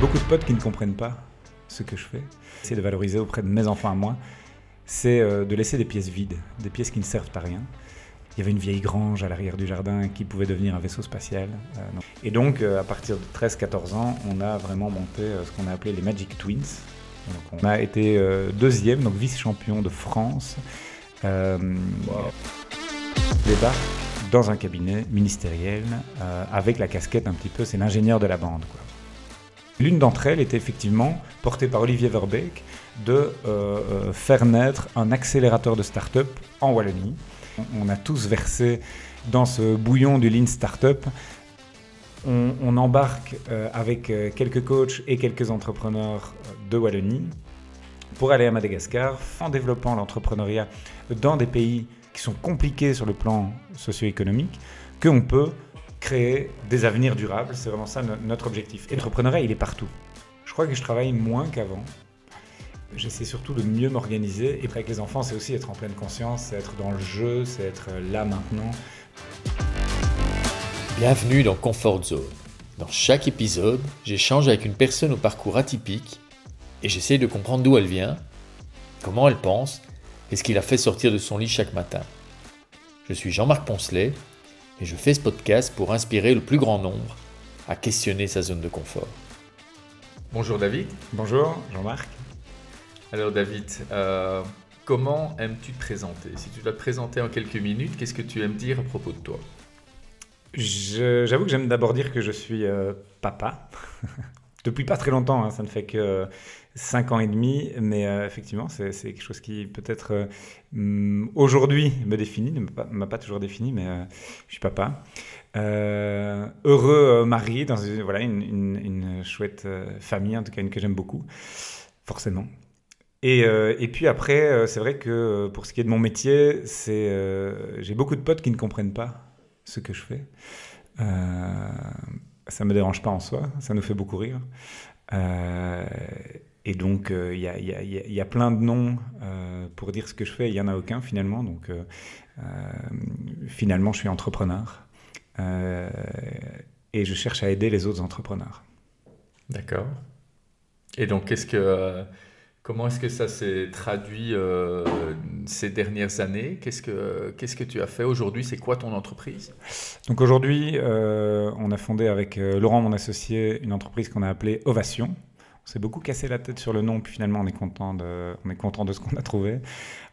Beaucoup de potes qui ne comprennent pas ce que je fais. C'est de valoriser auprès de mes enfants à moi, c'est euh, de laisser des pièces vides, des pièces qui ne servent à rien. Il y avait une vieille grange à l'arrière du jardin qui pouvait devenir un vaisseau spatial. Euh, et donc, euh, à partir de 13-14 ans, on a vraiment monté ce qu'on a appelé les Magic Twins. on a été deuxième, donc vice-champion de France. Wow. Débarque dans un cabinet ministériel avec la casquette un petit peu, c'est l'ingénieur de la bande. Quoi. L'une d'entre elles était effectivement portée par Olivier Verbeek de euh, euh, faire naître un accélérateur de start-up en Wallonie. On a tous versé dans ce bouillon du Lean Startup. On, on embarque euh, avec quelques coachs et quelques entrepreneurs de Wallonie pour aller à Madagascar en développant l'entrepreneuriat dans des pays qui sont compliqués sur le plan socio-économique, peut créer des avenirs durables. C'est vraiment ça notre objectif. Et l'entrepreneuriat, il est partout. Je crois que je travaille moins qu'avant. J'essaie surtout de mieux m'organiser. Et avec les enfants, c'est aussi être en pleine conscience, c'est être dans le jeu, c'est être là maintenant. Bienvenue dans Comfort Zone. Dans chaque épisode, j'échange avec une personne au parcours atypique et j'essaie de comprendre d'où elle vient, comment elle pense et ce qui la fait sortir de son lit chaque matin. Je suis Jean-Marc Poncelet et je fais ce podcast pour inspirer le plus grand nombre à questionner sa zone de confort. Bonjour David. Bonjour Jean-Marc. Alors David, euh, comment aimes-tu te présenter? Si tu dois te présenter en quelques minutes, qu'est-ce que tu aimes dire à propos de toi? J'avoue que j'aime d'abord dire que je suis euh, papa. Depuis pas très longtemps, hein, ça ne fait que 5 ans et demi, mais euh, effectivement, c'est quelque chose qui peut-être euh, aujourd'hui me définit, ne m'a pas, toujours défini, mais euh, je suis papa. heureux mari dans une, voilà, une, chouette famille, en tout cas une que j'aime beaucoup, forcément. Et, et puis après, c'est vrai que pour ce qui est de mon métier, c'est j'ai beaucoup de potes qui ne comprennent pas ce que je fais. ça me dérange pas en soi, ça nous fait beaucoup rire. Et donc, euh, il y, a, plein de noms euh, pour dire ce que je fais, il n'y en a aucun finalement. Donc, euh, finalement, je suis entrepreneur et je cherche à aider les autres entrepreneurs. D'accord. Et donc, qu'est-ce que, comment est-ce que ça s'est traduit ces dernières années? Qu'est-ce que, qu'est-ce que tu as fait aujourd'hui? C'est quoi ton entreprise? Donc, aujourd'hui, on a fondé avec Laurent, mon associé, une entreprise qu'on a appelée Ovation. On s'est beaucoup cassé la tête sur le nom, puis finalement on est content de, on est content de ce qu'on a trouvé.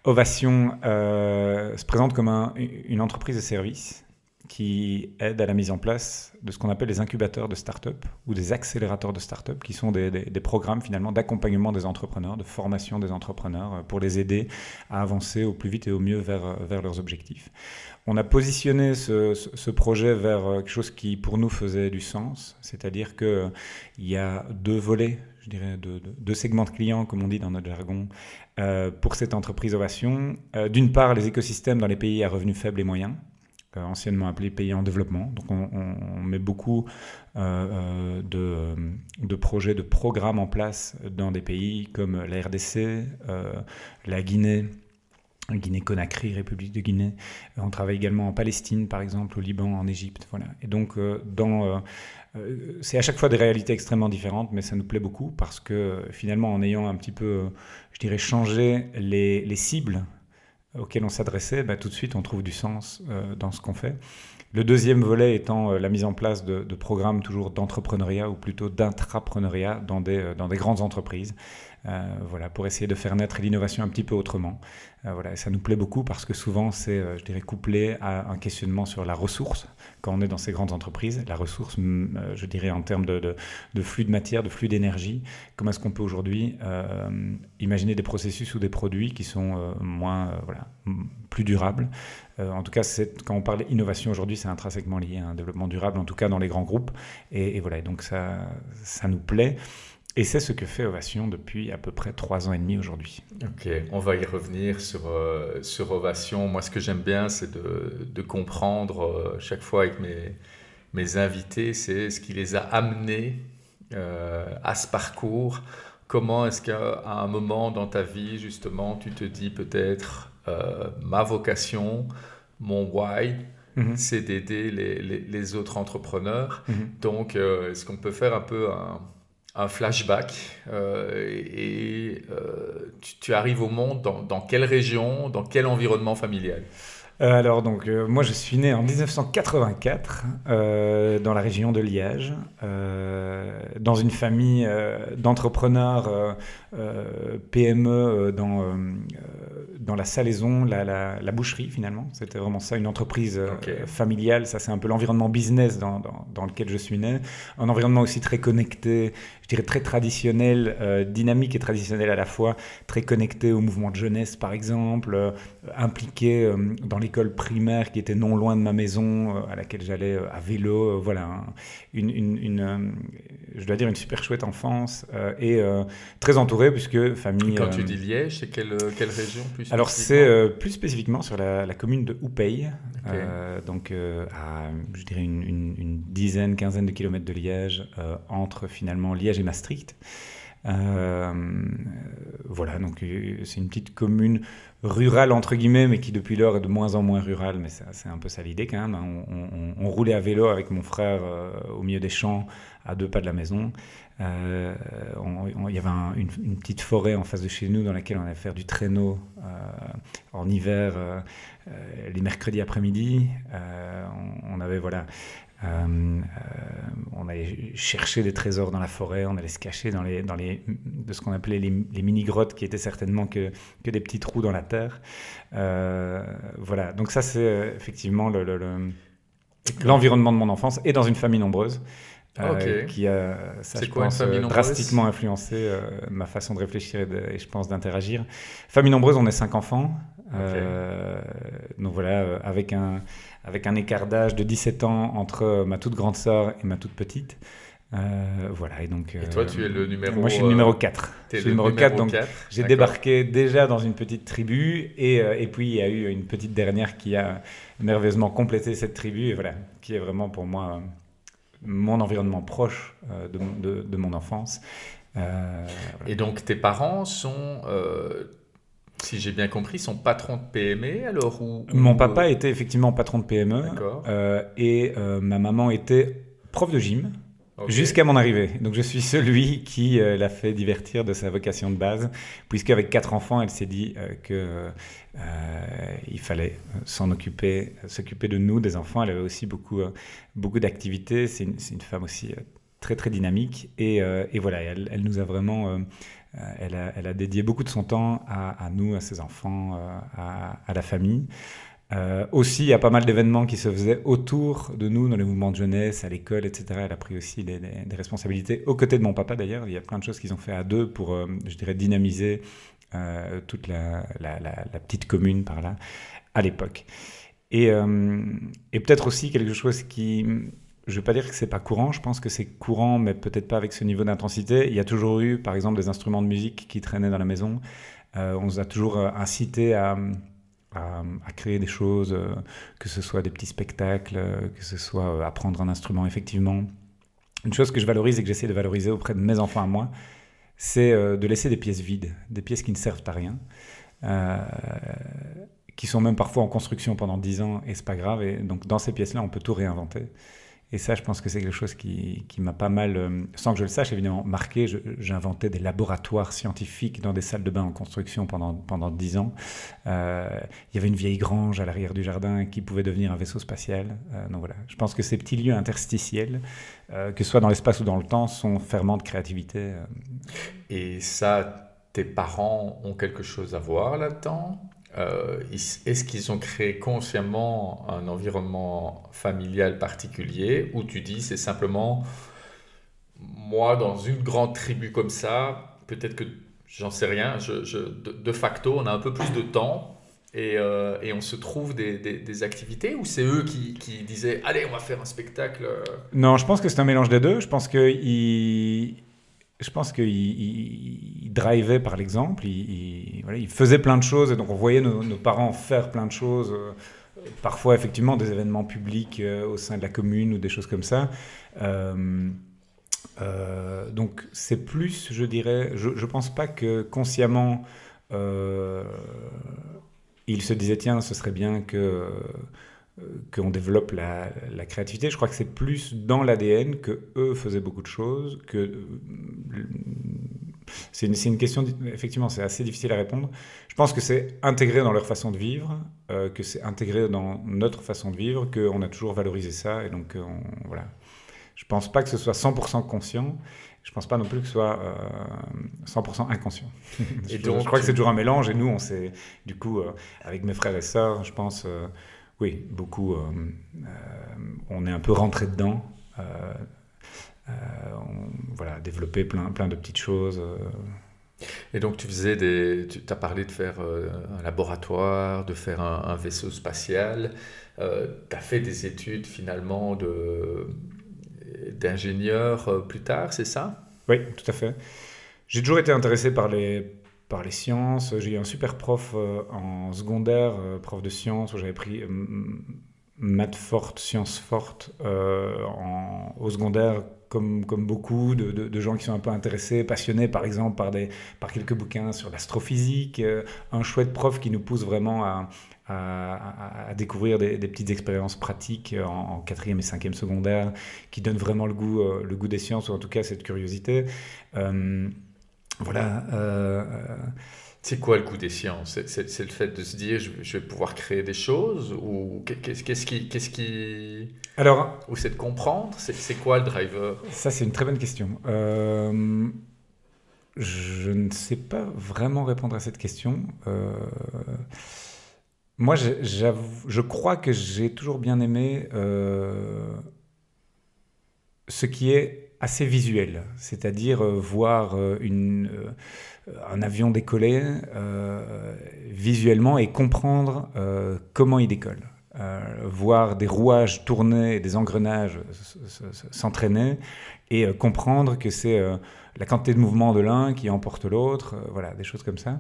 Ovation euh, se présente comme une entreprise de service qui aide à la mise en place de ce qu'on appelle les incubateurs de start-up ou des accélérateurs de start-up, qui sont des, programmes finalement d'accompagnement des entrepreneurs, de formation des entrepreneurs, euh, pour les aider à avancer au plus vite et au mieux vers, euh, vers leurs objectifs. On a positionné ce, ce, projet vers quelque chose qui pour nous faisait du sens, c'est-à-dire qu'il y a deux volets je dirais, de, deux segments de clients, comme on dit dans notre jargon, euh, pour cette entreprise Ovation. Euh, d'une part, les écosystèmes dans les pays à revenus faibles et moyens, euh, anciennement appelés pays en développement. Donc on, met beaucoup de, de, projets, de programmes en place dans des pays comme la RDC, la Guinée. Guinée-Conakry, République de Guinée. On travaille également en Palestine, par exemple, au Liban, en Égypte. Voilà. Et donc, dans c'est à chaque fois des réalités extrêmement différentes, mais ça nous plaît beaucoup parce que finalement, en ayant un petit peu, je dirais, changé les, cibles auxquelles on s'adressait, bah, tout de suite, on trouve du sens euh, dans ce qu'on fait. Le deuxième volet étant euh, la mise en place de, programmes toujours d'entrepreneuriat ou plutôt d'intrapreneuriat dans des grandes entreprises. Voilà, pour essayer de faire naître l'innovation un petit peu autrement. Euh, voilà, ça nous plaît beaucoup parce que souvent c'est, euh, je dirais, couplé à un questionnement sur la ressource. Quand on est dans ces grandes entreprises, la ressource, euh, je dirais, en termes de, flux de matière, de flux d'énergie, comment est-ce qu'on peut aujourd'hui imaginer des processus ou des produits qui sont moins, voilà, plus durables? en tout cas, quand on parle d'innovation aujourd'hui, c'est intrinsèquement lié à un développement durable, en tout cas dans les grands groupes. Et, et voilà, donc ça, ça nous plaît. Et c'est ce que fait Ovation depuis à peu près trois ans et demi aujourd'hui. Ok, on va y revenir sur, euh, sur Ovation. Moi, ce que j'aime bien, c'est de, de, comprendre euh, chaque fois avec mes, mes invités, c'est ce qui les a amenés euh, à ce parcours. Comment est-ce qu'à un moment dans ta vie, justement, tu te dis peut-être ma vocation, mon why, mhm. c'est d'aider les, les, les, autres entrepreneurs. Mhm. Donc, est-ce qu'on peut faire un peu un un flashback et, tu, arrives au monde dans quelle région, dans quel environnement familial? Euh, alors donc euh, moi je suis né en 1984 euh, dans la région de Liège, dans une famille d'entrepreneurs PME dans, dans la salaison, la, la, boucherie finalement. C'était vraiment ça, une entreprise familiale. Ça c'est un peu l'environnement business dans, dans, dans, lequel je suis né. Un environnement aussi très connecté, je dirais très traditionnel, dynamique et traditionnel à la fois, très connecté au mouvement de jeunesse par exemple, impliqué dans les école primaire qui était non loin de ma maison, euh, à laquelle j'allais euh, à vélo. Euh, voilà, une, une, je dois dire une super chouette enfance et très entouré puisque famille. quand tu dis Liège, c'est quelle, quelle région plus Alors c'est plus spécifiquement sur la, commune de Houpeille, donc à je dirais une, dizaine, quinzaine de kilomètres de Liège, entre finalement Liège et Maastricht. voilà, donc c'est une petite commune rural entre guillemets, mais qui depuis lors est de moins en moins rural, mais c'est un peu ça l'idée quand même. Hein. On, roulait à vélo avec mon frère euh, au milieu des champs, à deux pas de la maison. Euh, il y avait une, petite forêt en face de chez nous dans laquelle on allait faire du traîneau euh, en hiver les mercredis après-midi. On, avait voilà euh, euh, on allait chercher des trésors dans la forêt, on allait se cacher dans les, dans les, de ce qu'on appelait les, mini-grottes, qui étaient certainement que, que, des petits trous dans la terre. Euh, voilà, donc ça c'est effectivement l'environnement de mon enfance et dans une famille nombreuse. qui a, ça, je pense, drastiquement influencé ma façon de réfléchir et, je pense d'interagir. Famille nombreuse, on est cinq enfants. donc voilà, avec un, avec un écart d'âge de 17 ans entre euh, ma toute grande sœur et ma toute petite. Euh, voilà, et donc. Et toi, tu es le numéro. Moi, je suis le numéro 4. Je suis le numéro 4, donc j'ai débarqué déjà dans une petite tribu, et, euh, et, puis il y a eu une petite dernière qui a merveilleusement complété cette tribu, et voilà, qui est vraiment pour moi mon environnement proche de, de, mon enfance. Et donc, tes parents sont si j'ai bien compris, son patron de PME alors ou, Mon papa était effectivement patron de PME euh, et euh, ma maman était prof de gym jusqu'à mon arrivée. Donc je suis celui qui euh, l'a fait divertir de sa vocation de base, puisque avec quatre enfants, elle s'est dit que il fallait s'en occuper, s'occuper de nous, des enfants. Elle avait aussi beaucoup, beaucoup d'activités. C'est une, une, femme aussi très très dynamique et, et voilà, elle, elle, nous a vraiment euh, elle a, dédié beaucoup de son temps à, nous, à ses enfants, euh, à, la famille. Euh, aussi, il y a pas mal d'événements qui se faisaient autour de nous, dans les mouvements de jeunesse, à l'école, etc. Elle a pris aussi des, responsabilités, aux côtés de mon papa d'ailleurs. Il y a plein de choses qu'ils ont fait à deux pour, je dirais, dynamiser toute la, petite commune par là, à l'époque. Et, et peut-être aussi quelque chose qui, je ne veux pas dire que c'est pas courant, je pense que c'est courant, mais peut-être pas avec ce niveau d'intensité. Il y a toujours eu, par exemple, des instruments de musique qui traînaient dans la maison. Euh, on nous a toujours euh, incité à, à, créer des choses, euh, que ce soit des petits spectacles, que ce soit apprendre un instrument, effectivement. Une chose que je valorise et que j'essaie de valoriser auprès de mes enfants à moi, c'est de laisser des pièces vides, des pièces qui ne servent à rien. qui sont même parfois en construction pendant 10 ans et c'est pas grave. Et donc dans ces pièces-là, on peut tout réinventer. Et ça, je pense que c'est quelque chose qui, m'a pas mal, euh, sans que je le sache évidemment, marqué. J'inventais des laboratoires scientifiques dans des salles de bain en construction pendant, pendant 10 ans. Euh, il y avait une vieille grange à l'arrière du jardin qui pouvait devenir un vaisseau spatial. Euh, donc voilà, je pense que ces petits lieux interstitiels, que ce soit dans l'espace ou dans le temps, sont ferments de créativité. Et ça, tes parents ont quelque chose à voir là-dedans? Euh, est-ce qu'ils ont créé consciemment un environnement familial particulier ou tu dis c'est simplement moi dans une grande tribu comme ça, peut-être que j'en sais rien, de, facto on a un peu plus de temps et, euh, on se trouve des, activités ou c'est eux qui, qui, disaient allez on va faire un spectacle Non, je pense que c'est un mélange des deux. Je pense qu'ils je pense qu'il il, drivait par l'exemple, il, faisait plein de choses, et donc on voyait nos, parents faire plein de choses, euh, parfois effectivement des événements publics euh, au sein de la commune ou des choses comme ça. Euh, donc c'est plus, je dirais, je ne pense pas que consciemment il se disait tiens, ce serait bien que qu'on développe la, créativité. Je crois que c'est plus dans l'ADN que eux faisaient beaucoup de choses. Que c'est une, une, question effectivement, c'est assez difficile à répondre. Je pense que c'est intégré dans leur façon de vivre, que c'est intégré dans notre façon de vivre, qu'on a toujours valorisé ça, et donc on, voilà. Je pense pas que ce soit 100% conscient. Je pense pas non plus que ce soit 100% euh, inconscient. Et donc, je crois que c'est toujours un mélange. Et nous, on s'est, du coup, euh, avec mes frères et sœurs, je pense, euh, oui, beaucoup, on est un peu rentré dedans. on, voilà, développé plein, plein de petites choses. Et donc tu faisais des, tu as parlé de faire un laboratoire, de faire un, un vaisseau spatial. tu as fait des études finalement de d'ingénieur euh, plus tard, c'est ça? Oui, tout à fait. J'ai toujours été intéressé par les, par les sciences. J'ai eu un super prof euh, en secondaire, euh, prof de sciences, où j'avais pris maths forte, sciences fortes au secondaire, comme, comme beaucoup de, de, gens qui sont un peu intéressés, passionnés par exemple par, des, par quelques bouquins sur l'astrophysique. un chouette prof qui nous pousse vraiment à, à, découvrir des, petites expériences pratiques en, quatrième et cinquième secondaire qui donnent vraiment le goût, euh, le goût des sciences, ou en tout cas cette curiosité. Euh, voilà. Euh, c'est quoi le goût des sciences? C'est, le fait de se dire je, vais pouvoir créer des choses ou qu'est-ce qui, qu'est-ce qui... Alors, ou c'est de comprendre? C'est, quoi le driver? Ça c'est une très bonne question. je ne sais pas vraiment répondre à cette question. Moi, je crois que j'ai toujours bien aimé euh, ce qui est assez visuel, c'est-à-dire euh, voir euh, une, un avion décoller visuellement et comprendre comment il décolle. voir des rouages tourner, des engrenages s'entraîner et comprendre que c'est la quantité de mouvement de l'un qui emporte l'autre, voilà, des choses comme ça.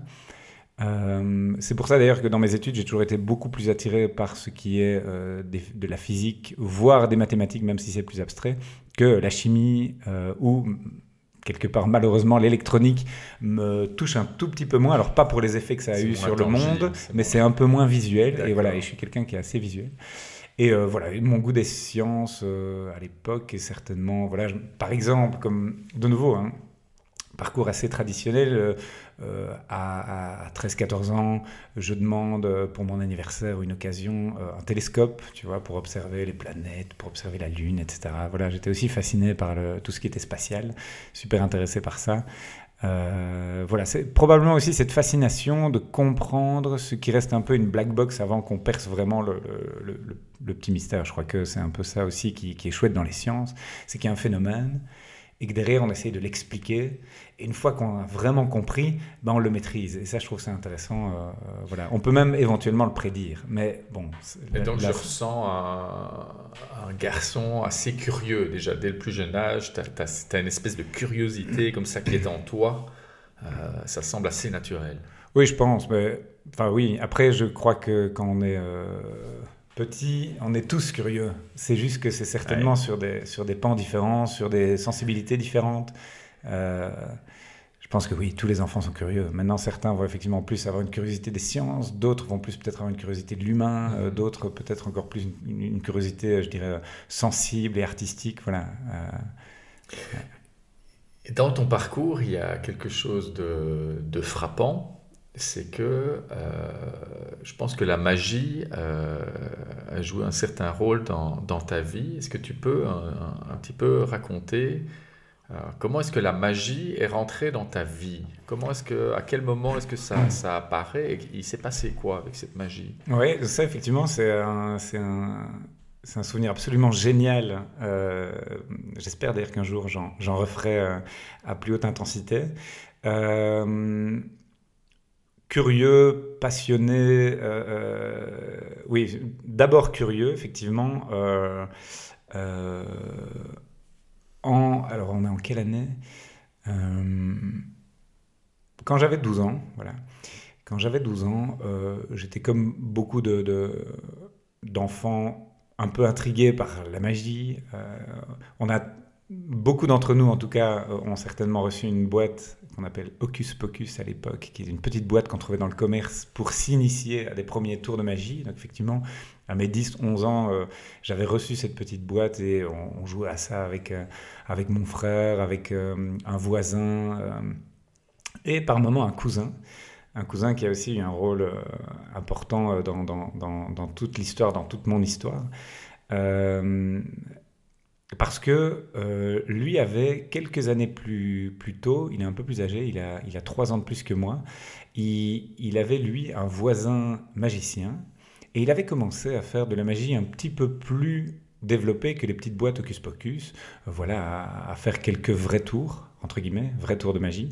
Euh, c'est pour ça d'ailleurs que dans mes études, j'ai toujours été beaucoup plus attiré par ce qui est euh, de la physique, voire des mathématiques, même si c'est plus abstrait, que la chimie euh, ou quelque part malheureusement l'électronique me touche un tout petit peu moins. Alors pas pour les effets que ça a eu sur le monde, mais c'est un peu moins visuel. Et voilà, et je suis quelqu'un qui est assez visuel. Et voilà, mon goût des sciences à l'époque est certainement, voilà, par exemple, comme de nouveau, hein, parcours assez traditionnel. Euh, à, 13-14 ans, je demande euh, pour mon anniversaire une occasion euh, un télescope, tu vois, pour observer les planètes, pour observer la Lune, etc. Voilà, j'étais aussi fasciné par tout ce qui était spatial, super intéressé par ça. voilà, c'est probablement aussi cette fascination de comprendre ce qui reste un peu une black box avant qu'on perce vraiment le, le, petit mystère. Je crois que c'est un peu ça aussi qui, qui est chouette dans les sciences, c'est qu'il y a un phénomène et que derrière on essaye de l'expliquer. Et une fois qu'on a vraiment compris, ben on le maîtrise. Et ça, je trouve ça intéressant. Euh, euh, voilà. On peut même éventuellement le prédire. Mais bon. Et donc je ressens un, garçon assez curieux déjà dès le plus jeune âge. Tu as, une espèce de curiosité comme ça qui est en toi. Euh, ça semble assez naturel. Oui, je pense. Mais enfin oui. Après, je crois que quand on est Petit, on est tous curieux. C'est juste que c'est certainement sur, des, sur des pans différents, sur des sensibilités différentes. Euh, je pense que oui, tous les enfants sont curieux. Maintenant, certains vont effectivement plus avoir une curiosité des sciences, d'autres vont plus peut-être avoir une curiosité de l'humain, euh, mm-hmm. d'autres peut-être encore plus une, curiosité, je dirais, sensible et artistique. Voilà. Dans ton parcours, il y a quelque chose de, de frappant c'est que euh, je pense que la magie euh, a joué un certain rôle dans, ta vie. Est-ce que tu peux un, petit peu raconter euh, comment est-ce que la magie est rentrée dans ta vie? Comment est-ce que, à quel moment est-ce que ça, ça apparaît et il s'est passé quoi avec cette magie? Oui, ça effectivement, c'est un, un, un souvenir absolument génial. j'espère d'ailleurs qu'un jour j'en, referai à plus haute intensité curieux, passionné, euh, euh, oui, d'abord curieux, effectivement. Euh, alors, on est en quelle année? Quand j'avais 12 ans, voilà. Quand j'avais 12 ans, j'étais comme beaucoup de, d'enfants un peu intrigués par la magie. on a beaucoup d'entre nous, en tout cas, ont certainement reçu une boîte qu'on appelle Hocus Pocus à l'époque, qui est une petite boîte qu'on trouvait dans le commerce pour s'initier à des premiers tours de magie. Donc effectivement, à mes 10-11 ans, euh, j'avais reçu cette petite boîte et on, jouait à ça avec, euh, avec mon frère, avec un voisin et par moments un cousin. Un cousin qui a aussi eu un rôle important dans, dans, dans, toute l'histoire, dans toute mon histoire. Parce que euh, lui avait quelques années plus, plus tôt, il est un peu plus âgé, il a, il a trois ans de plus que moi, il, il, avait lui un voisin magicien et il avait commencé à faire de la magie un petit peu plus développée que les petites boîtes Hocus Pocus, voilà, à, faire quelques vrais tours, entre guillemets, vrais tours de magie.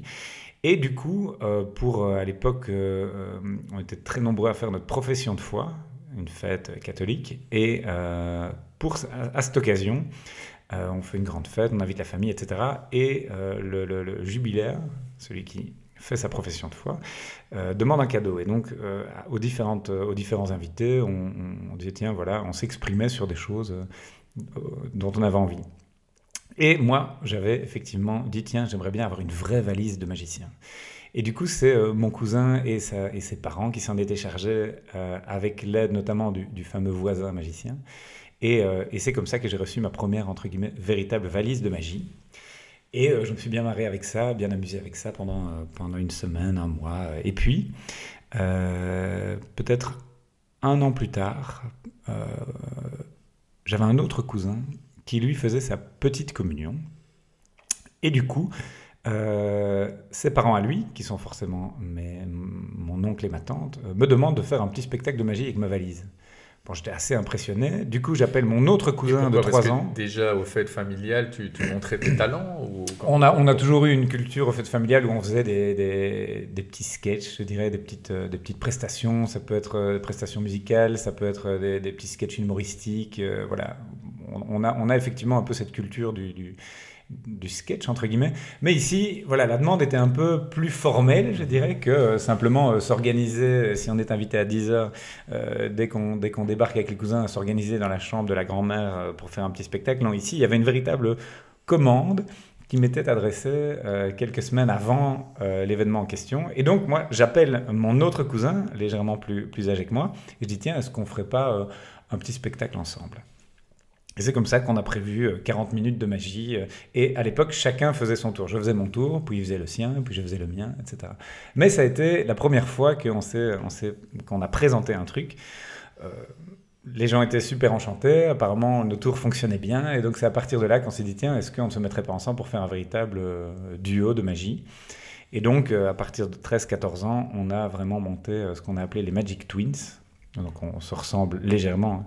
Et du coup, euh, pour euh, à l'époque, on était très nombreux à faire notre profession de foi, une fête catholique, et pour, à cette occasion, euh, on fait une grande fête, on invite la famille, etc. Et euh, le, jubilaire, celui qui fait sa profession de foi, euh, demande un cadeau. Et donc, aux, différentes, aux différents invités, on, disait, tiens, voilà, on s'exprimait sur des choses dont on avait envie. Et moi, j'avais effectivement dit, tiens, j'aimerais bien avoir une vraie valise de magicien. Et du coup, c'est mon cousin et, et, ses parents qui s'en étaient chargés, avec l'aide notamment du, fameux voisin magicien. Euh, et, c'est comme ça que j'ai reçu ma première, entre guillemets, véritable valise de magie. Et euh, je me suis bien marré avec ça, bien amusé avec ça pendant, euh, pendant une semaine, un mois. Et puis, peut-être un an plus tard, j'avais un autre cousin qui lui faisait sa petite communion. Et du coup, ses parents à lui, qui sont forcément mon oncle et ma tante, me demandent de faire un petit spectacle de magie avec ma valise. Bon, j'étais assez impressionné. Du coup, j'appelle mon autre cousin de 3 ans. Déjà, au fête familial, tu, montrais tes talents ou on, a, on a toujours eu une culture au fête familial où on faisait des, des, des petits sketchs, je dirais, des petites, euh, des petites prestations. Ça peut être des euh, prestations musicales, ça peut être des, des petits sketchs humoristiques. Euh, voilà. On, a, on a effectivement un peu cette culture du, du du sketch entre guillemets. Mais ici, voilà, la demande était un peu plus formelle, je dirais, que euh, simplement euh, s'organiser, euh, si on est invité à 10h, dès qu'on débarque avec les cousins, s'organiser dans la chambre de la grand-mère pour faire un petit spectacle. Non, ici, il y avait une véritable commande qui m'était adressée quelques semaines avant l'événement en question. Et donc, moi, j'appelle mon autre cousin, légèrement plus, plus âgé que moi, et je dis, tiens, est-ce qu'on ferait pas un petit spectacle ensemble? C'est comme ça qu'on a prévu 40 euh, minutes de magie. Euh, et à l'époque, chacun faisait son tour. Je faisais mon tour, puis il faisait le sien, puis je faisais le mien, etc. Mais ça a été la première fois qu'on a présenté un truc. Euh, les gens étaient super enchantés, apparemment nos tours fonctionnaient bien, et donc c'est à partir de là qu'on s'est dit, tiens, est-ce qu'on ne se mettrait pas ensemble pour faire un véritable duo de magie? Et donc, à partir de 13-14 ans, on a vraiment monté ce qu'on a appelé les Magic Twins, donc on se ressemble légèrement. Hein.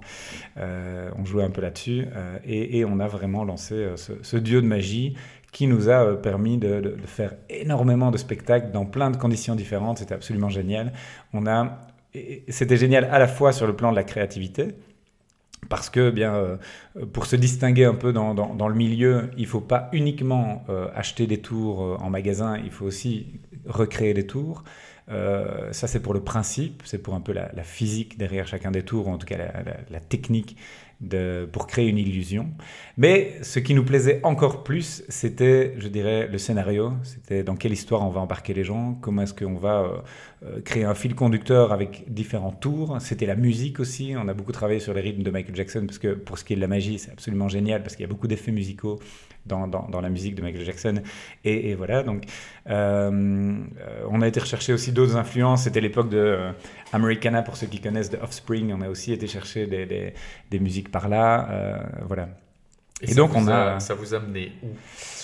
Euh, on jouait un peu là-dessus euh, et, on a vraiment lancé euh, ce, dieu de magie qui nous a permis de, faire énormément de spectacles dans plein de conditions différentes. C'était absolument génial. On a, c'était génial à la fois sur le plan de la créativité. Parce que, bien, pour se distinguer un peu dans, dans le milieu, il ne faut pas uniquement acheter des tours en magasin, il faut aussi recréer des tours. Euh, ça, c'est pour le principe, c'est pour un peu la, physique derrière chacun des tours, ou en tout cas la, technique pour créer une illusion. Mais ce qui nous plaisait encore plus, c'était, je dirais, le scénario. C'était dans quelle histoire on va embarquer les gens, comment est-ce qu'on va euh, créer un fil conducteur avec différents tours. C'était la musique aussi. On a beaucoup travaillé sur les rythmes de Michael Jackson, parce que pour ce qui est de la magie, c'est absolument génial, parce qu'il y a beaucoup d'effets musicaux dans, dans, la musique de Michael Jackson. Et, voilà, donc euh, on a été rechercher aussi d'autres influences. C'était l'époque de euh, Americana, pour ceux qui connaissent, de Offspring. On a aussi été chercher des, des, musiques par là. Euh, voilà. Et, donc on a, Ça vous a amené où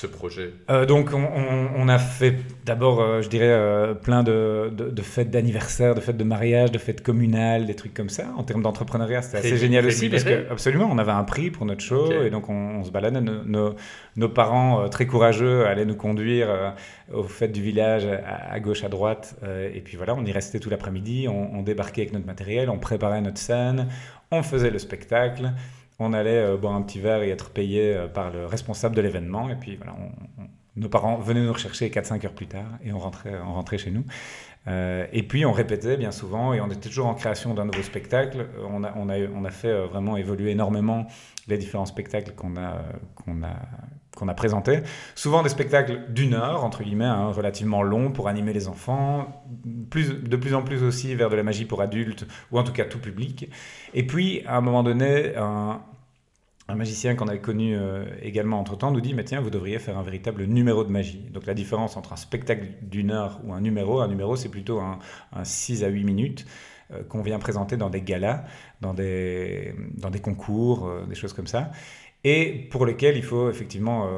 ce projet? Euh, Donc on, a fait d'abord, euh, je dirais, euh, plein de, de, fêtes d'anniversaire, de fêtes de mariage, de fêtes communales, des trucs comme ça. En termes d'entrepreneuriat, c'était assez génial aussi parce que absolument, on avait un prix pour notre show et donc on, se baladait. Nos, nos, parents très courageux allaient nous conduire aux fêtes du village à, gauche, à droite. et puis voilà, on y restait tout l'après-midi. On débarquait avec notre matériel, on préparait notre scène, on faisait le spectacle on allait euh, boire un petit verre et être payé euh, par le responsable de l'événement. Et puis voilà, nos parents venaient nous rechercher 4-5 heures plus tard et on rentrait, on rentrait chez nous. Euh, et puis on répétait bien souvent et on était toujours en création d'un nouveau spectacle. On a, on a, on a fait vraiment évoluer énormément les différents spectacles qu'on a, a a présentés. Souvent des spectacles d'une heure, entre guillemets, hein, relativement longs pour animer les enfants, plus, de plus en plus aussi vers de la magie pour adultes, ou en tout cas tout public. Et puis, à un moment donné, un, un magicien qu'on avait connu euh, également entre-temps nous dit, mais tiens, vous devriez faire un véritable numéro de magie. Donc la différence entre un spectacle d'une heure ou un numéro, un numéro c'est plutôt un, 6 à 8 minutes euh, qu'on vient présenter dans des galas, dans des, dans des concours, euh, des choses comme ça et pour lesquels il faut effectivement,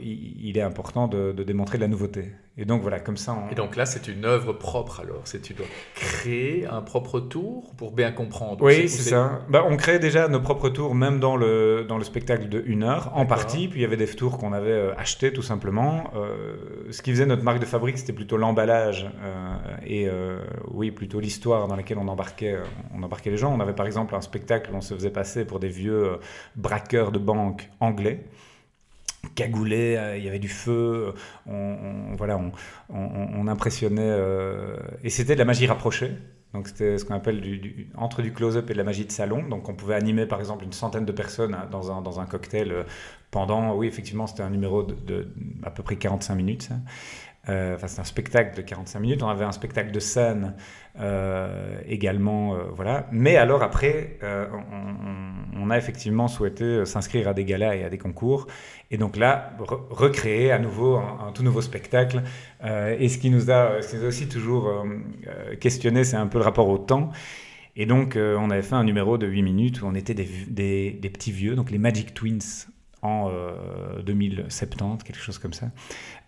il, est important de, de, démontrer de la nouveauté. Et donc voilà, comme ça. Et donc là, c'est une œuvre propre alors. C'est tu dois créer un propre tour pour bien comprendre. Oui, c'est ça. Bah, on crée déjà nos propres tours, même dans le dans le spectacle de une heure, en partie. Puis il y avait des tours qu'on avait euh, achetés tout simplement. Euh, ce qui faisait notre marque de fabrique, c'était plutôt l'emballage euh, et oui, plutôt l'histoire dans laquelle on embarquait on embarquait les gens. On avait par exemple un spectacle où on se faisait passer pour des vieux braqueurs de banque anglais cagoulé, euh, il y avait du feu, on, voilà, on, impressionnait. Euh, et c'était de la magie rapprochée. Donc c'était ce qu'on appelle du, entre du close-up et de la magie de salon. Donc on pouvait animer par exemple une centaine de personnes hein, dans un, dans un cocktail euh, pendant, oui effectivement c'était un numéro de, à peu près 45 minutes. Enfin c'est un spectacle de 45 minutes. On avait un spectacle de scène également, voilà. Mais alors après, on, a effectivement souhaité s'inscrire à des galas et à des concours. Et donc là, recréer à nouveau un, tout nouveau spectacle. Euh, et ce qui nous a, ce qui nous a aussi toujours euh, euh, questionné, c'est un peu le rapport au temps. Et donc, on avait fait un numéro de 8 minutes où on était des petits vieux, donc les Magic Twins en 2070, quelque chose comme ça.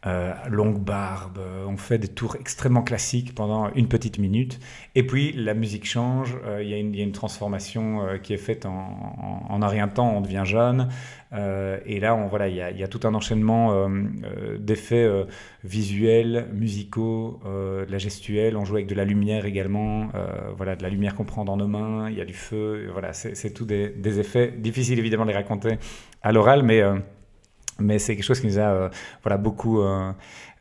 Euh, longue barbe, euh, on fait des tours extrêmement classiques pendant une petite minute, et puis la musique change, euh, il y, a une transformation qui est faite en, en, rien de temps, on devient jeune, et là on, voilà, il y, a, y, a, tout un enchaînement d'effets visuels, musicaux, de la gestuelle, on joue avec de la lumière également, voilà, de la lumière qu'on prend dans nos mains, il y a du feu, voilà, c'est tout des, des, effets, difficiles évidemment de les raconter à l'oral, mais mais c'est quelque chose qui nous a euh, voilà, beaucoup, euh,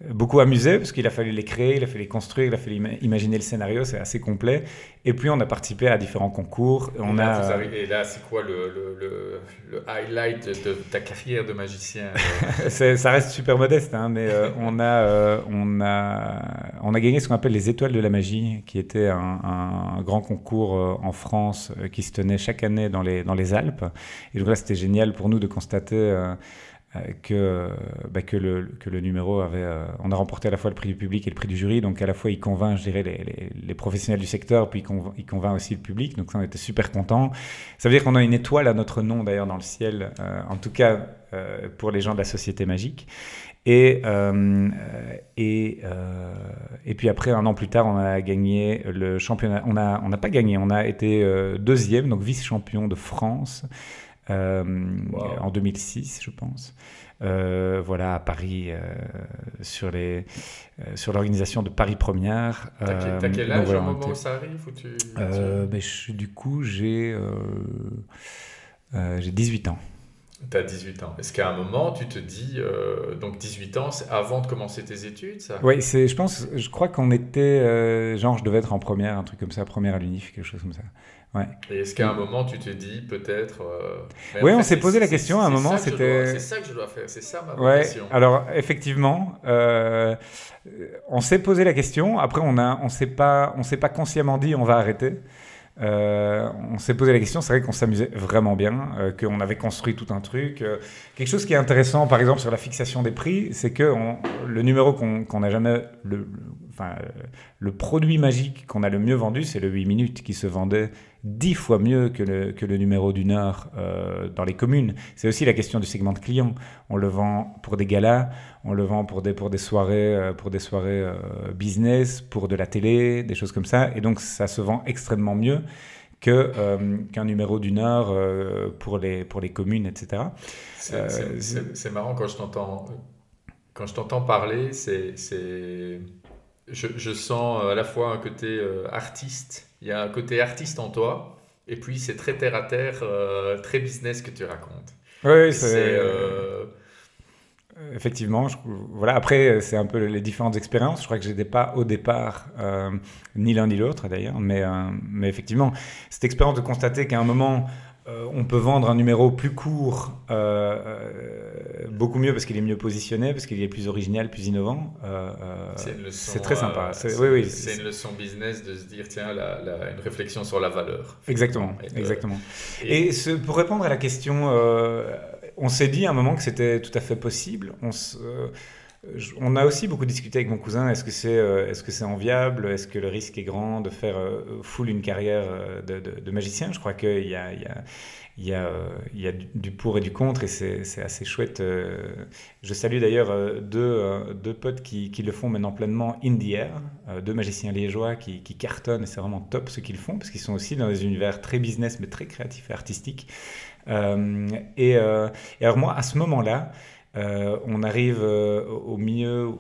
beaucoup amusé, parce qu'il a fallu les créer, il a fallu les construire, il a fallu imaginer le scénario, c'est assez complet. Et puis on a participé à différents concours. On et, là, a, et là, c'est quoi le, le, le, highlight de ta carrière de magicien Ça reste super modeste, hein, mais euh, on, a, on, a, on a gagné ce qu'on appelle les Étoiles de la Magie, qui était un, un grand concours en France qui se tenait chaque année dans les, dans les Alpes. Et donc là, c'était génial pour nous de constater euh, que, bah, que, le, que le numéro avait. Euh, on a remporté à la fois le prix du public et le prix du jury, donc à la fois il convainc, je dirais, les, les, professionnels du secteur, puis il convainc, aussi le public, donc ça on était super contents. Ça veut dire qu'on a une étoile à notre nom d'ailleurs dans le ciel, euh, en tout cas pour les gens de la Société Magique. Et, et, et puis après, un an plus tard, on a gagné le championnat. On n'a on pas gagné, on a été deuxième, donc vice-champion de France. Euh, en 2006, je pense. Euh, voilà, à Paris, euh, sur les sur l'organisation de Paris Première. T'as quel âge au moment où ça arrive ou tu... Ben, Du coup, j'ai j'ai 18 ans. Tu as 18 ans. Est-ce qu'à un moment, tu te dis, donc 18 ans, c'est avant de commencer tes études, ça? Oui, je pense, je crois qu'on était, genre, je devais être en première, un truc comme ça, première à l'UNIF, quelque chose comme ça. Et est-ce qu'à un moment, tu te dis peut-être. Euh, oui, on s'est posé la question à un moment. C'était. C'est ça que je dois faire, c'est ça ma ouais, question. Alors, effectivement, euh, on s'est posé la question. Après, on ne on s'est pas, on pas consciemment dit on va arrêter. Euh, on s'est posé la question, c'est vrai qu'on s'amusait vraiment bien, qu'on avait construit tout un truc. quelque chose qui est intéressant, par exemple, sur la fixation des prix, c'est que le numéro qu'on n'a jamais, le, enfin, le produit magique qu'on a le mieux vendu, c'est le 8 minutes qui se vendait dix fois mieux que le, que le numéro d'une heure euh, dans les communes. C'est aussi la question du segment de clients. On le vend pour des galas, on le vend pour des, pour des soirées, euh, pour des soirées euh, business, pour de la télé, des choses comme ça. Et donc, ça se vend extrêmement mieux que, qu'un numéro d'une heure pour, les, pour les communes, etc. C'est marrant quand je t'entends, quand je t'entends parler, c'est, je, je, sens à la fois un côté artiste il y a un côté artiste en toi, et puis c'est très terre à terre, euh, très business que tu racontes. Oui, c'est. Euh, effectivement, voilà. Après, c'est un peu les différentes expériences. Je crois que j'étais pas au départ euh, ni l'un ni l'autre d'ailleurs, mais, mais effectivement, cette expérience de constater qu'à un moment, euh, on peut vendre un numéro plus court, euh, euh, beaucoup mieux parce qu'il est mieux positionné, parce qu'il est plus original, plus innovant. c'est très sympa. c'est oui, oui, une leçon business de se dire, tiens, une réflexion sur la valeur. Exactement, exactement. Et, pour répondre à la question, on s'est dit à un moment que c'était tout à fait possible. On on a aussi beaucoup discuté avec mon cousin. Est-ce que c'est euh, est-ce enviable Est-ce que le risque est grand de faire euh, full une carrière euh, de, magicien? Je crois qu'il y a, il y a y, a, y a, du pour et du contre et c'est assez chouette. Je salue d'ailleurs deux, deux potes qui, qui, le font maintenant pleinement in the air, deux magiciens liégeois qui, qui cartonnent et c'est vraiment top ce qu'ils font parce qu'ils sont aussi dans des univers très business mais très créatifs et artistiques. et, et, alors moi, à ce moment-là, euh, on arrive euh, au milieu,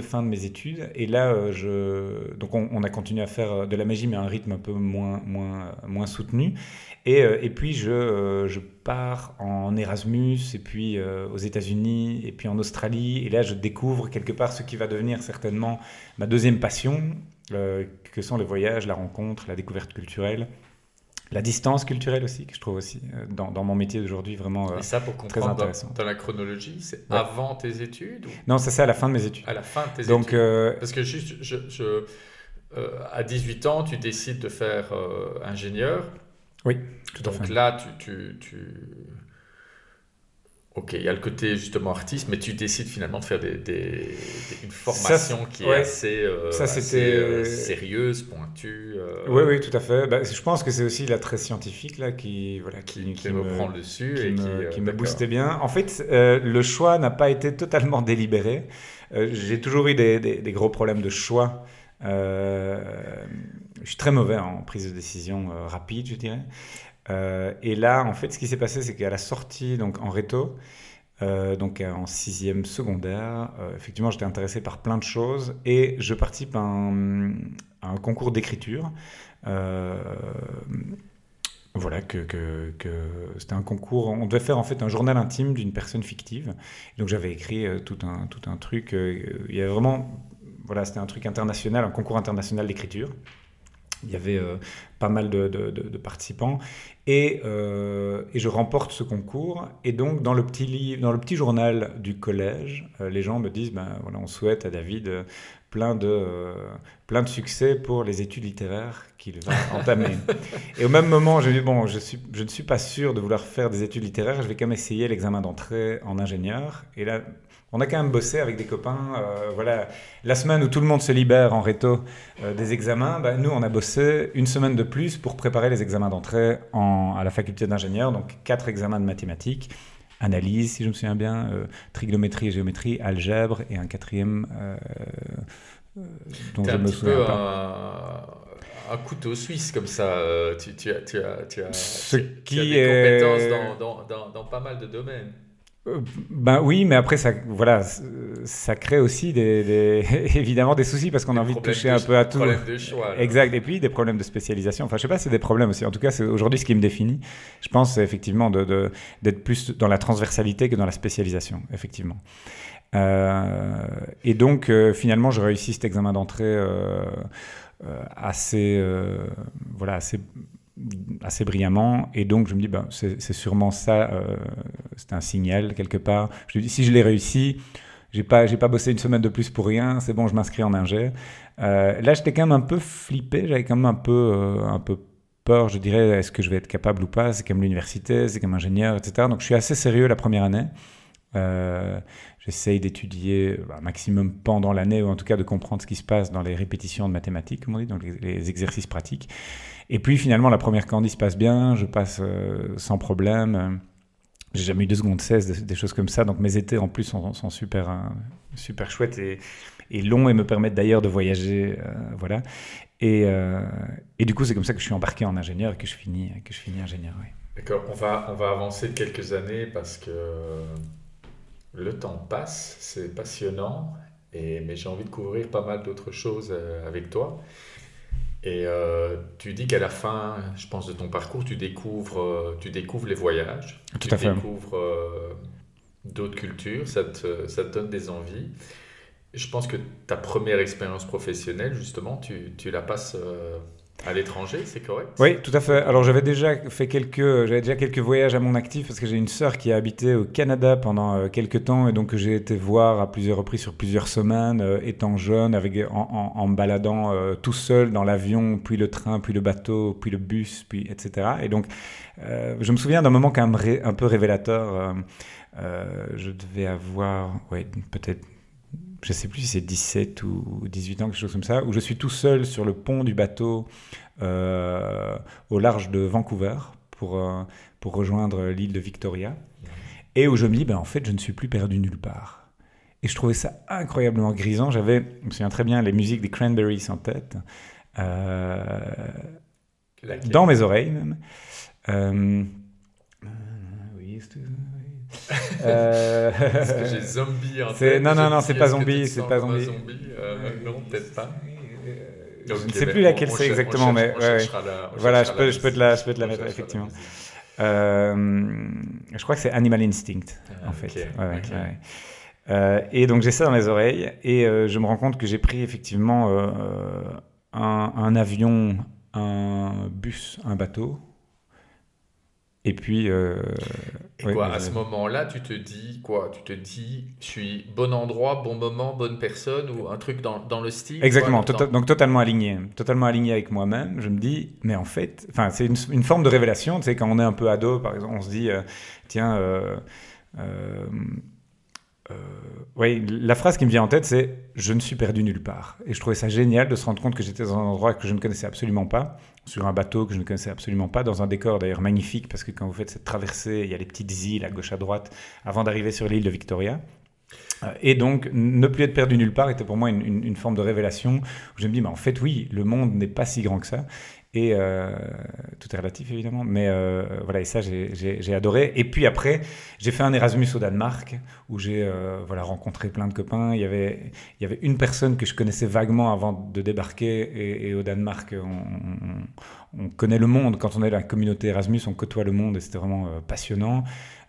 fin de mes études, et là, euh, je, donc on, a continué à faire de la magie, mais à un rythme un peu moins, moins, moins soutenu. Et, et puis je, je, pars en Erasmus, et puis aux États-Unis, et puis en Australie, et là, je découvre quelque part ce qui va devenir certainement ma deuxième passion, que sont les voyages, la rencontre, la découverte culturelle la distance culturelle aussi, que je trouve aussi euh, dans, dans mon métier d'aujourd'hui vraiment euh, Et ça, pour comprendre, très intéressant. Dans, la chronologie, c'est avant tes études Non, ça c'est à la fin de mes études. À la fin de tes Donc, études. Euh... Parce que juste, je, je euh, à 18 ans, tu décides de faire ingénieur. Oui, tout à fait. Donc là, tu, tu, tu Ok, il y a le côté justement artiste, mais tu décides finalement de faire des, une formation qui est assez, euh, euh, sérieuse, pointue. Euh. Oui, oui, tout à fait. Bah, je pense que c'est aussi la très scientifique là, qui, voilà, qui, qui, me, prend le dessus et me, qui, me boostait bien. En fait, le choix n'a pas été totalement délibéré. J'ai toujours eu des, des, gros problèmes de choix. je suis très mauvais en prise de décision rapide, je dirais. Euh, et là, en fait, ce qui s'est passé, c'est qu'à la sortie, donc en réto, euh, donc en sixième secondaire, euh, effectivement, j'étais intéressé par plein de choses et je participe à un, concours d'écriture. voilà, que, que, que c'était un concours. On devait faire en fait un journal intime d'une personne fictive. Donc j'avais écrit tout, un, tout un truc. il y avait vraiment. Voilà, c'était un truc international, un concours international d'écriture. Il y avait euh, pas mal de, participants. Et, euh, et, je remporte ce concours. Et donc, dans le petit, livre, dans le petit journal du collège, euh, les gens me disent ben, voilà, on souhaite à David plein, de, plein de succès pour les études littéraires qu'il va entamer. et au même moment, j'ai dit bon, je, suis, je ne suis pas sûr de vouloir faire des études littéraires, je vais quand même essayer l'examen d'entrée en ingénieur. Et là, on a quand même bossé avec des copains. Euh, voilà, la semaine où tout le monde se libère en réto euh, des examens, bah, nous on a bossé une semaine de plus pour préparer les examens d'entrée à la faculté d'ingénieur, donc quatre examens de mathématiques, analyse si je me souviens bien, euh, trigonométrie et géométrie, algèbre et un quatrième dont je me souviens pas un couteau suisse comme ça. tu, as, tu as, tu as, Ce qui des est... compétences dans, dans, dans, pas mal de domaines. Euh, ben oui, mais après ça, voilà, ça crée aussi des, évidemment des soucis parce qu'on a envie de toucher un peu à tout. Problèmes de choix. Exact. Et puis des problèmes de spécialisation. Enfin, je sais pas, c'est des problèmes aussi. En tout cas, c'est aujourd'hui ce qui me définit. Je pense effectivement de d'être plus dans la transversalité que dans la spécialisation, effectivement. Euh, et donc euh, finalement, je réussis cet examen d'entrée assez, voilà, assez assez brillamment. Et donc, je me dis, ben, c'est sûrement ça, euh, c'est un signal quelque part. Je dis, si je l'ai réussi, j'ai pas, pas bossé une semaine de plus pour rien, c'est bon, je m'inscris en ingé. Euh, là, j'étais quand même un peu flippé, j'avais quand même un peu, euh, un peu peur, je dirais, est-ce que je vais être capable ou pas? C'est comme l'université, c'est comme ingénieur, etc. Donc, je suis assez sérieux la première année. J'essaye d'étudier un maximum pendant l'année, ou en tout cas de comprendre ce qui se passe dans les répétitions de mathématiques, comme on dit, donc les exercices pratiques. Et puis finalement, la première candy se passe bien, je passe euh, sans problème. J'ai jamais eu deux secondes 16, des, choses comme ça. Donc mes étés en plus sont, super, euh, super chouettes et, longs et me permettent d'ailleurs de voyager. Euh, voilà. Et, du coup, c'est comme ça que je suis embarqué en ingénieur et que je finis, que je finis ingénieur. D'accord, on va, on va avancer quelques années parce que le temps passe, c'est passionnant, et, mais j'ai envie de couvrir pas mal d'autres choses avec toi. Et euh, tu dis qu'à la fin, je pense, de ton parcours, tu découvres, euh, tu découvres les voyages. Tout tu à fait. découvres euh, d'autres cultures, ça te, ça te donne des envies. Je pense que ta première expérience professionnelle, justement, tu, tu la passes À l'étranger, c'est correct? Oui, tout à fait. Alors j'avais déjà fait quelques, j'avais déjà quelques voyages à mon actif parce que j'ai une sœur qui a habité au Canada pendant euh, quelques temps et donc j'ai été voir à plusieurs reprises sur plusieurs semaines, euh, étant jeune, avec en, en, me baladant euh, tout seul dans l'avion, puis le train, puis le bateau, puis le bus, puis etc. Et donc je me souviens d'un moment quand même un peu révélateur. je devais avoir, ouais, peut-être je sais plus si c'est 17 ou 18 ans, quelque chose comme ça, où je suis tout seul sur le pont du bateau euh, au large de Vancouver pour, euh, pour rejoindre l'île de Victoria, et où je me dis, ben, en fait, je ne suis plus perdu nulle part. Et je trouvais ça incroyablement grisant. J'avais, je me souviens très bien, les musiques des Cranberries en tête, euh, dans mes oreilles même. oui, euh... J'ai zombie en tête Non, non, non, c'est pas zombie, c'est pas zombie. Euh, non, peut-être pas. je ne sais plus laquelle c'est exactement, mais voilà, je peux, je, peux te la, je peux te la mettre, effectivement. Euh, je crois que c'est Animal Instinct, ah, en fait. Euh, et donc j'ai ça dans mes oreilles, et je me rends compte que j'ai pris effectivement un, un avion, un bus, un bateau, et puis. Euh, et quoi, à ce moment-là, tu te dis quoi? Tu te dis, je suis bon endroit, bon moment, bonne personne ou un truc dans, dans le style Exactement, tota-, donc totalement aligné. Totalement aligné avec moi-même. Je me dis, mais en fait, c'est une, une, forme de révélation. Tu sais, quand on est un peu ado, par exemple, on se dit, euh, tiens. Euh, oui, la phrase qui me vient en tête, c'est Je ne suis perdu nulle part. Et je trouvais ça génial de se rendre compte que j'étais dans un endroit que je ne connaissais absolument pas sur un bateau que je ne connaissais absolument pas, dans un décor d'ailleurs magnifique, parce que quand vous faites cette traversée, il y a les petites îles à gauche à droite, avant d'arriver sur l'île de Victoria. Euh, et donc, ne plus être perdu nulle part était pour moi une, forme de révélation où je me dis, mais en fait, oui, le monde n'est pas si grand que ça. Et euh, tout est relatif évidemment, mais euh, voilà, et ça j'ai adoré. Et puis après, j'ai fait un Erasmus au Danemark où j'ai voilà, rencontré plein de copains. Il y, avait, il y avait une personne que je connaissais vaguement avant de débarquer, et, au Danemark, on, on, connaît le monde. Quand on est dans la communauté Erasmus, on côtoie le monde et c'était vraiment passionnant.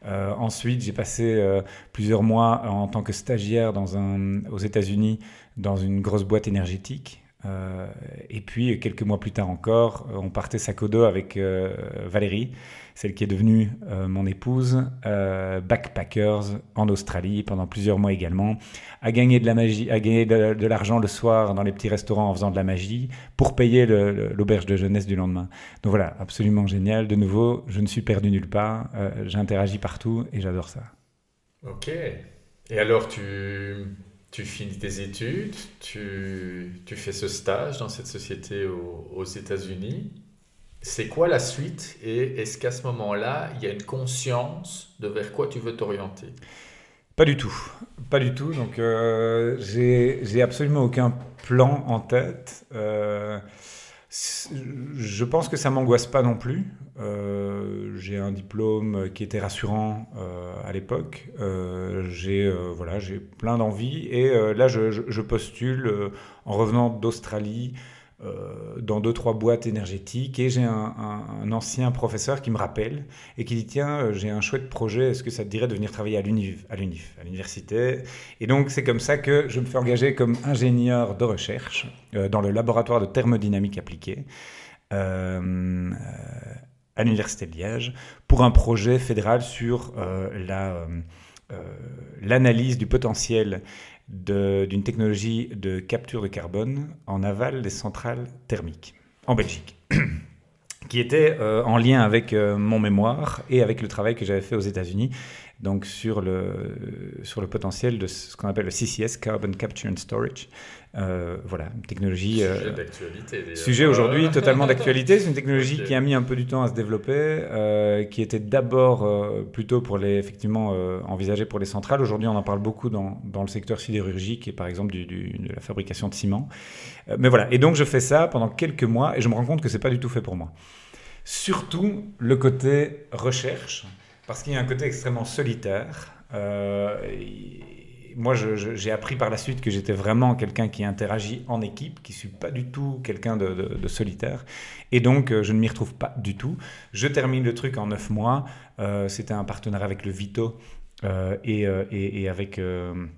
Euh, ensuite, j'ai passé euh, plusieurs mois en tant que stagiaire dans un, aux États-Unis dans une grosse boîte énergétique. Euh, et puis, quelques mois plus tard encore, on partait sac au dos avec Valérie, celle qui est devenue mon épouse, backpackers en Australie pendant plusieurs mois également, à gagner de la magie, à gagner de, l'argent le soir dans les petits restaurants en faisant de la magie pour payer l'auberge de jeunesse du lendemain. Donc voilà, absolument génial. De nouveau, je ne suis perdu nulle part, j'interagis partout et j'adore ça. Ok. Et alors, tu tu finis tes études, tu, tu, fais ce stage dans cette société aux, États-Unis. C'est quoi la suite et est-ce qu'à ce, moment-là, il y a une conscience de vers quoi tu veux t'orienter? Pas du tout. Pas du tout. Donc, euh, j'ai absolument aucun plan en tête. Euh, je pense que ça m'angoisse pas non plus. Euh, j'ai un diplôme qui était rassurant euh, à l'époque. Euh, j'ai voilà, j'ai plein d'envie et là je, postule en revenant d'Australie dans deux, trois boîtes énergétiques. Et j'ai un, ancien professeur qui me rappelle et qui dit Tiens, euh, j'ai un chouette projet, est-ce que ça te dirait de venir travailler à l'UNIF, à l'université? Et donc, c'est comme ça que je me fais engager comme ingénieur de recherche euh, dans le laboratoire de thermodynamique appliquée. à l'Université de Liège pour un projet fédéral sur l'analyse du potentiel d'une technologie de capture de carbone en aval des centrales thermiques en Belgique, qui était euh, en lien avec euh, mon mémoire et avec le travail que j'avais fait aux États-Unis donc sur le, sur le potentiel de ce qu'on appelle le CCS, Carbon Capture and Storage. Euh, voilà, une technologie. Sujet euh, d'actualité. Sujet aujourd'hui totalement d'actualité. C'est une technologie qui a mis un peu du temps à se développer, euh, qui était d'abord plutôt pour les, effectivement, envisagée pour les centrales. Aujourd'hui, on en parle beaucoup dans, dans, le secteur sidérurgique et par exemple du, de la fabrication de ciment. mais voilà, et donc je fais ça pendant quelques mois et je me rends compte que c'est pas du tout fait pour moi. Surtout le côté recherche parce qu'il y a un côté extrêmement solitaire. Euh, moi, j'ai appris par la suite que j'étais vraiment quelqu'un qui interagit en équipe, qui ne suis pas du tout quelqu'un de, solitaire. Et donc, euh, je ne m'y retrouve pas du tout. Je termine le truc en neuf mois. Euh, c'était un partenariat avec le Vito et, et, avec le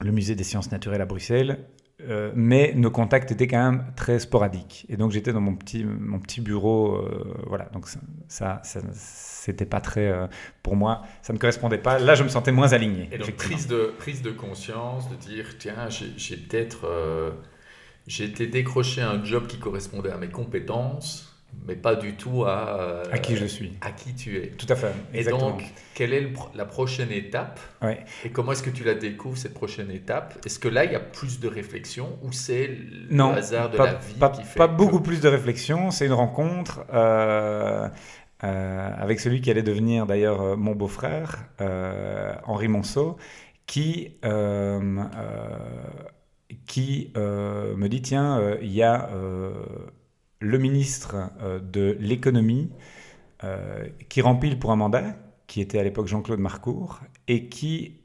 Musée des sciences naturelles à Bruxelles. Euh, mais nos contacts étaient quand même très sporadiques. Et donc j'étais dans mon petit, mon petit bureau, euh, voilà. Donc ça, ça, c'était pas très, euh, pour moi, ça ne correspondait pas. Là, je me sentais moins aligné. Et donc prise de, prise de conscience, de dire, tiens, j'ai peut-être, j'ai été décroché un job qui correspondait à mes compétences mais pas du tout à, euh, à qui je suis. À qui tu es. Tout à fait. Et donc, quelle est la prochaine étape ouais. Et comment est-ce que tu la découvres, cette prochaine étape? Est-ce que là, il y a plus de réflexion ou c'est le hasard de la vie pas, qui fait Pas beaucoup plus de réflexion, c'est une rencontre euh, euh, avec celui qui allait devenir d'ailleurs mon beau-frère, Henri Monceau, qui, qui me dit, tiens, il y a le ministre euh, de l'économie euh, qui remplit pour un mandat, qui était à l'époque Jean-Claude Marcourt, et qui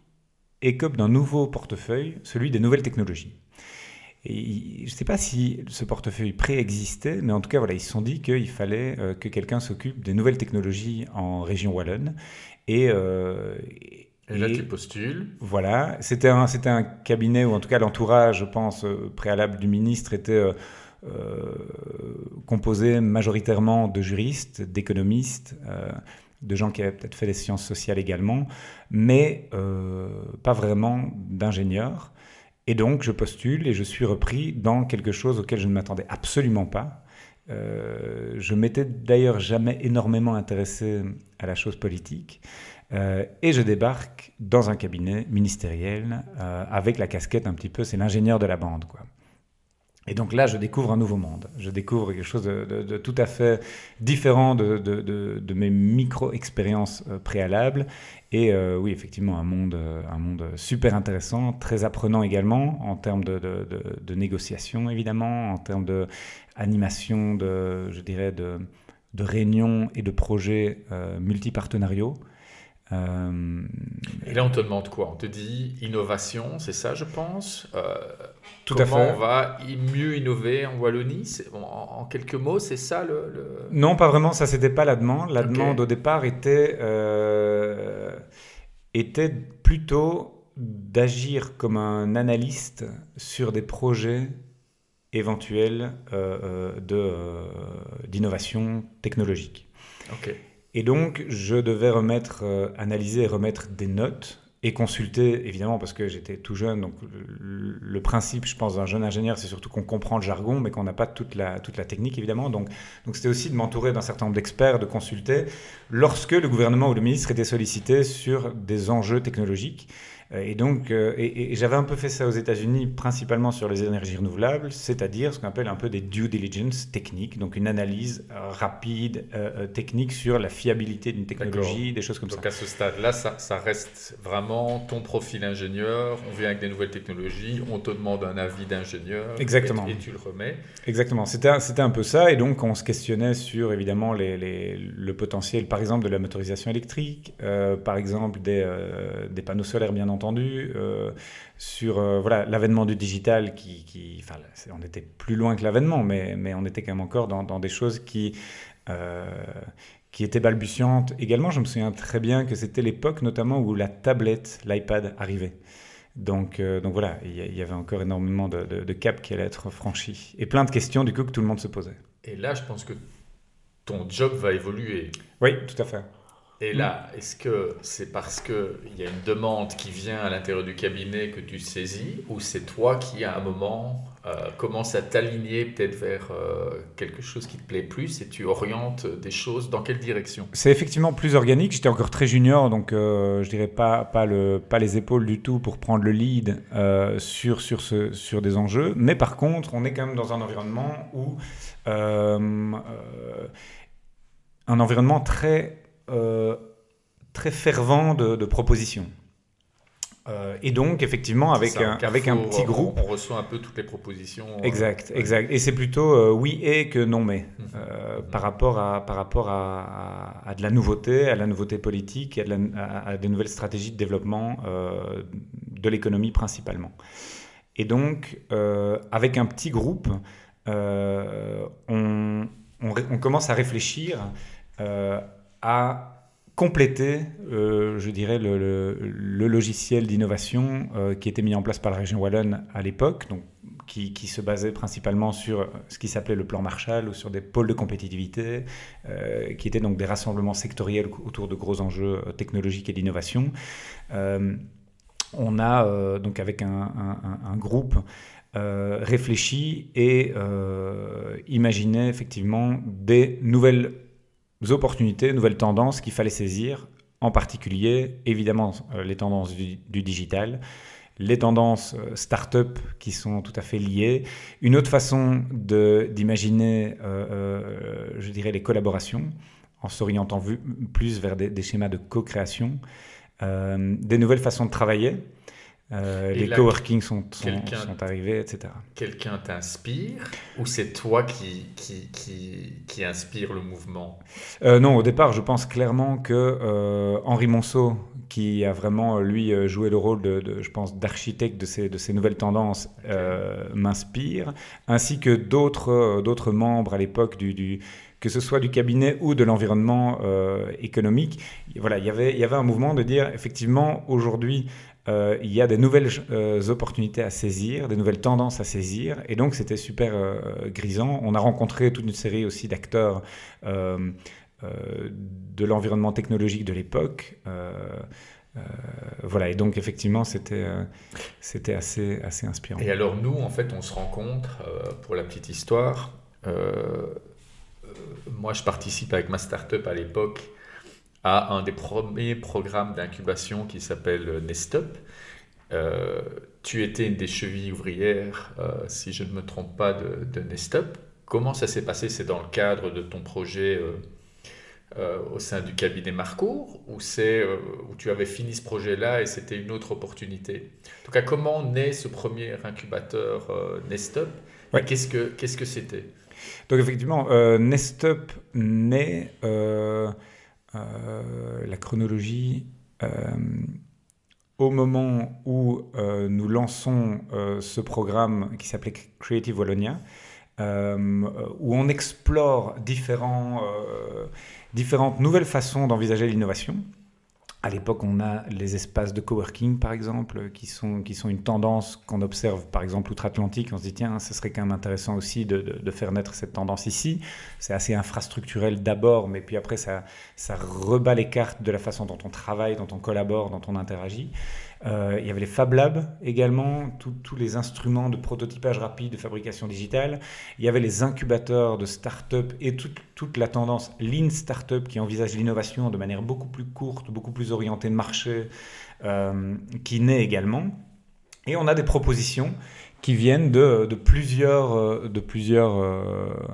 écope d'un nouveau portefeuille, celui des nouvelles technologies. Et je ne sais pas si ce portefeuille préexistait, mais en tout cas, voilà, ils se sont dit qu'il fallait euh, que quelqu'un s'occupe des nouvelles technologies en région wallonne. Et, et là, tu postules. Voilà, c'était un, un cabinet, ou en tout cas l'entourage, je pense, préalable du ministre était euh, composé majoritairement de juristes, d'économistes, euh, de gens qui avaient peut-être fait des sciences sociales également, mais euh, pas vraiment d'ingénieurs. Et donc, je postule et je suis repris dans quelque chose auquel je ne m'attendais absolument pas. je m'étais d'ailleurs jamais énormément intéressé à la chose politique. et je débarque dans un cabinet ministériel avec la casquette un petit peu, c'est l'ingénieur de la bande. Quoi. Et donc là, je découvre un nouveau monde. Je découvre quelque chose de, tout à fait différent de, mes micro-expériences euh, préalables. Et euh, oui, effectivement, un monde, euh, un monde super intéressant, très apprenant également en termes de, négociation, évidemment, en termes d'animation, de, je dirais, de, réunions et de projets multipartenariaux. Euh, et là, on te demande quoi? On te dit innovation, c'est ça, je pense? Tout comment à fait. on va mieux innover en Wallonie? En, quelques mots, c'est ça le, Non, pas vraiment. Ça, c'était pas la demande. La demande au départ était euh, était plutôt d'agir comme un analyste sur des projets éventuels de d'innovation technologique. Et donc, je devais remettre, euh, analyser et remettre des notes et consulter, évidemment, parce que j'étais tout jeune. Donc, le, principe, je pense, d'un jeune ingénieur, c'est surtout qu'on comprend le jargon, mais qu'on n'a pas toute la, toute la technique, évidemment. Donc, donc c'était aussi de m'entourer d'un certain nombre d'experts, de consulter, lorsque le gouvernement ou le ministre était sollicité sur des enjeux technologiques. Euh, et donc, euh, et, j'avais un peu fait ça aux États-Unis, principalement sur les énergies renouvelables, c'est-à-dire ce qu'on appelle un peu des due diligence techniques, donc une analyse euh, rapide, technique sur la fiabilité d'une technologie, des choses comme ça. Donc à ce stade-là, ça, ça, reste vraiment ton profil ingénieur. On vient avec des nouvelles technologies, on te demande un avis d'ingénieur. Exactement. Et, tu le remets. Exactement. C'était c'était un peu ça, et donc on se questionnait sur évidemment les, les, le potentiel, par exemple, de la motorisation électrique, par exemple des, des panneaux solaires, bien entendu entendu, euh, sur euh, voilà l'avènement du digital qui, on était plus loin que l'avènement, mais, mais on était quand même encore dans, dans des choses qui euh, qui étaient balbutiantes. Également, je me souviens très bien que c'était l'époque notamment où la tablette, l'iPad arrivait. Donc, donc voilà, il y, avait encore énormément de, de, de caps qui allaient être franchis. Et plein de questions du coup que tout le monde se posait. Et là, je pense que ton job va évoluer. Oui, tout à fait. Et là, est-ce que c'est parce qu'il y a une demande qui vient à l'intérieur du cabinet que tu saisis, ou c'est toi qui, à un moment, euh, commence à t'aligner peut-être vers euh, quelque chose qui te plaît plus et tu orientes des choses dans quelle direction? C'est effectivement plus organique. J'étais encore très junior, donc euh, je dirais pas, pas, le, pas les épaules du tout pour prendre le lead sur, sur, ce, sur des enjeux. Mais par contre, on est quand même dans un environnement où. un environnement très euh, très fervent de, propositions. Euh, et donc, effectivement, avec, un, avec un petit groupe. On reçoit un peu toutes les propositions. Euh, exact, exact. Et c'est plutôt oui et que non mais. Mhm. Mhm. Par rapport, à, par rapport à, à, de la nouveauté, à la nouveauté politique, à, à des nouvelles stratégies de développement de l'économie principalement. Et donc, avec un petit groupe, on, on, on, commence à réfléchir à compléter, euh, je dirais, le, logiciel d'innovation euh, qui était mis en place par la région Wallonne à l'époque, donc qui, se basait principalement sur ce qui s'appelait le plan Marshall ou sur des pôles de compétitivité, euh, qui étaient donc des rassemblements sectoriels autour de gros enjeux technologiques et d'innovation. On a donc avec un, un groupe réfléchi et imaginé effectivement des nouvelles opportunités, nouvelles tendances qu'il fallait saisir, en particulier évidemment les tendances du, digital, les tendances euh, start-up qui sont tout à fait liées, une autre façon d'imaginer, euh, euh, je dirais, les collaborations, en s'orientant plus vers des, schémas de co-création, des nouvelles façons de travailler. Les coworking sont, sont, arrivés, etc. Quelqu'un t'inspire ou c'est toi qui, qui, qui, qui, inspire le mouvement? Non, au départ, je pense clairement que Henri Monceau, qui a vraiment, euh, lui, euh, joué le rôle, de, je pense, d'architecte de ces, de ces nouvelles tendances, euh, m'inspire, ainsi que d'autres, membres à l'époque du, du, que ce soit du cabinet ou de l'environnement économique. Voilà, il y avait, il y avait un mouvement de dire, effectivement, aujourd'hui, il y a des nouvelles opportunités à saisir, des nouvelles tendances à saisir, et donc c'était super grisant. On a rencontré toute une série aussi d'acteurs euh, de l'environnement technologique de l'époque. Euh, euh, voilà, et donc effectivement, c'était c'était assez, assez inspirant. Et alors nous, en fait, on se rencontre, pour la petite histoire, moi je participe avec ma startup à l'époque à un des premiers programmes d'incubation qui s'appelle Nestup. tu étais une des chevilles ouvrières, si je ne me trompe pas, de, de Nestup. Comment ça s'est passé? C'est dans le cadre de ton projet euh, au sein du cabinet Marcourt ou c'est euh, où tu avais fini ce projet-là et c'était une autre opportunité? En tout cas, comment naît ce premier incubateur euh, Nestup Qu'est-ce que qu'est-ce que c'était? Donc effectivement, euh, Nestup naît la chronologie au moment où nous lançons ce programme qui s'appelait Creative Wallonia. où on explore différents, différentes nouvelles façons d'envisager l'innovation. À l'époque, on a les espaces de coworking, par exemple, qui sont, qui sont une tendance qu'on observe, par exemple, outre-Atlantique. On se dit, tiens, ce serait quand même intéressant aussi de, de, faire naître cette tendance ici. C'est assez infrastructurel d'abord, mais puis après, ça, ça rebat les cartes de la façon dont on travaille, dont on collabore, dont on interagit. Euh, il y avait les Fab Labs également, tous les instruments de prototypage rapide, de fabrication digitale. Il y avait les incubateurs de start-up et toute, la tendance Lean Startup qui envisage l'innovation de manière beaucoup plus courte, beaucoup plus orientée de marché, euh, qui naît également. Et on a des propositions qui viennent de, plusieurs, de plusieurs euh, euh,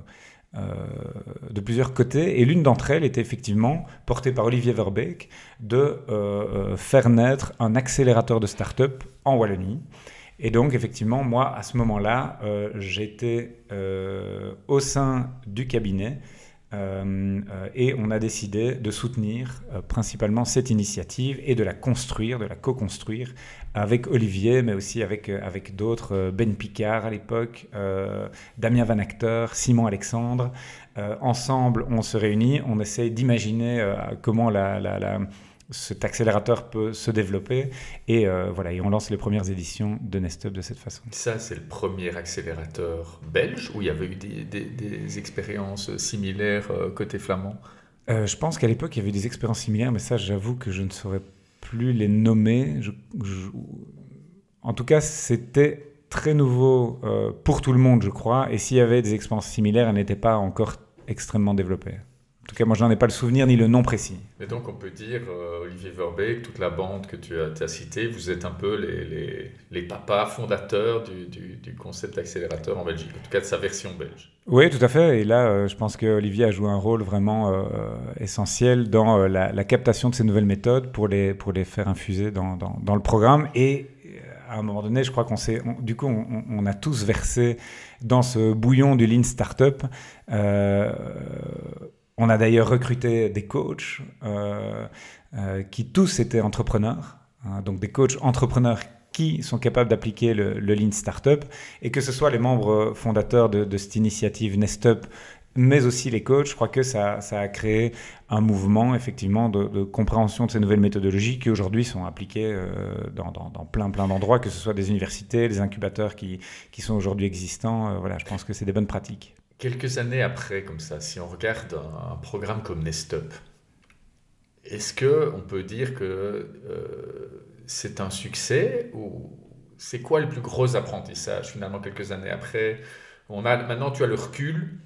de plusieurs côtés. Et l'une d'entre elles était effectivement portée par Olivier Verbeek de euh, euh, faire naître un accélérateur de start-up en Wallonie. Et donc, effectivement, moi, à ce moment-là, j'étais au sein du cabinet euh, euh, et on a décidé de soutenir euh, principalement cette initiative et de la construire, de la co-construire avec Olivier, mais aussi avec, avec d'autres, Ben Picard à l'époque, Damien Van Acteur, Simon Alexandre. ensemble, on se réunit, on essaie d'imaginer comment la cet accélérateur peut se développer. Et euh, voilà, et on lance les premières éditions de Nestup de cette façon. Ça, c'est le premier accélérateur belge où il y avait eu des, des, expériences similaires euh, côté flamand? Euh, Je pense qu'à l'époque, il y avait eu des expériences similaires, mais ça, j'avoue que je ne saurais plus les nommer. En tout cas, c'était très nouveau pour tout le monde, je crois. Et s'il y avait des expériences similaires, elles n'étaient pas encore extrêmement développées. En tout cas, moi, je n'en ai pas le souvenir ni le nom précis. Et donc, on peut dire, euh, Olivier Verbeek, toute la bande que tu as, as citée, vous êtes un peu les, les, les papas fondateurs du, du, du concept d'accélérateur en Belgique, en tout cas de sa version belge. Oui, tout à fait. Et là, euh, je pense que Olivier a joué un rôle vraiment euh, essentiel dans la, la, captation de ces nouvelles méthodes pour les, pour les faire infuser dans, dans, dans le programme. Et à un moment donné, je crois qu'on s'est, du coup, on, on, a tous versé dans ce bouillon du Lean Startup. Euh, on a d'ailleurs recruté des coachs euh, euh, qui tous étaient entrepreneurs, hein, donc des coachs entrepreneurs qui sont capables d'appliquer le, Lean Startup, et que ce soit les membres fondateurs de, cette initiative Nestup, mais aussi les coachs. Je crois que ça, a créé un mouvement, effectivement, de, compréhension de ces nouvelles méthodologies qui aujourd'hui sont appliquées euh, dans, plein, plein d'endroits, que ce soit des universités, des incubateurs qui, sont aujourd'hui existants. Voilà, je pense que c'est des bonnes pratiques. Quelques années après, comme ça, si on regarde un, programme comme Nestup, est-ce que on peut dire que euh, c'est un succès ou c'est quoi le plus gros apprentissage finalement quelques années après? On a, Maintenant, tu as le recul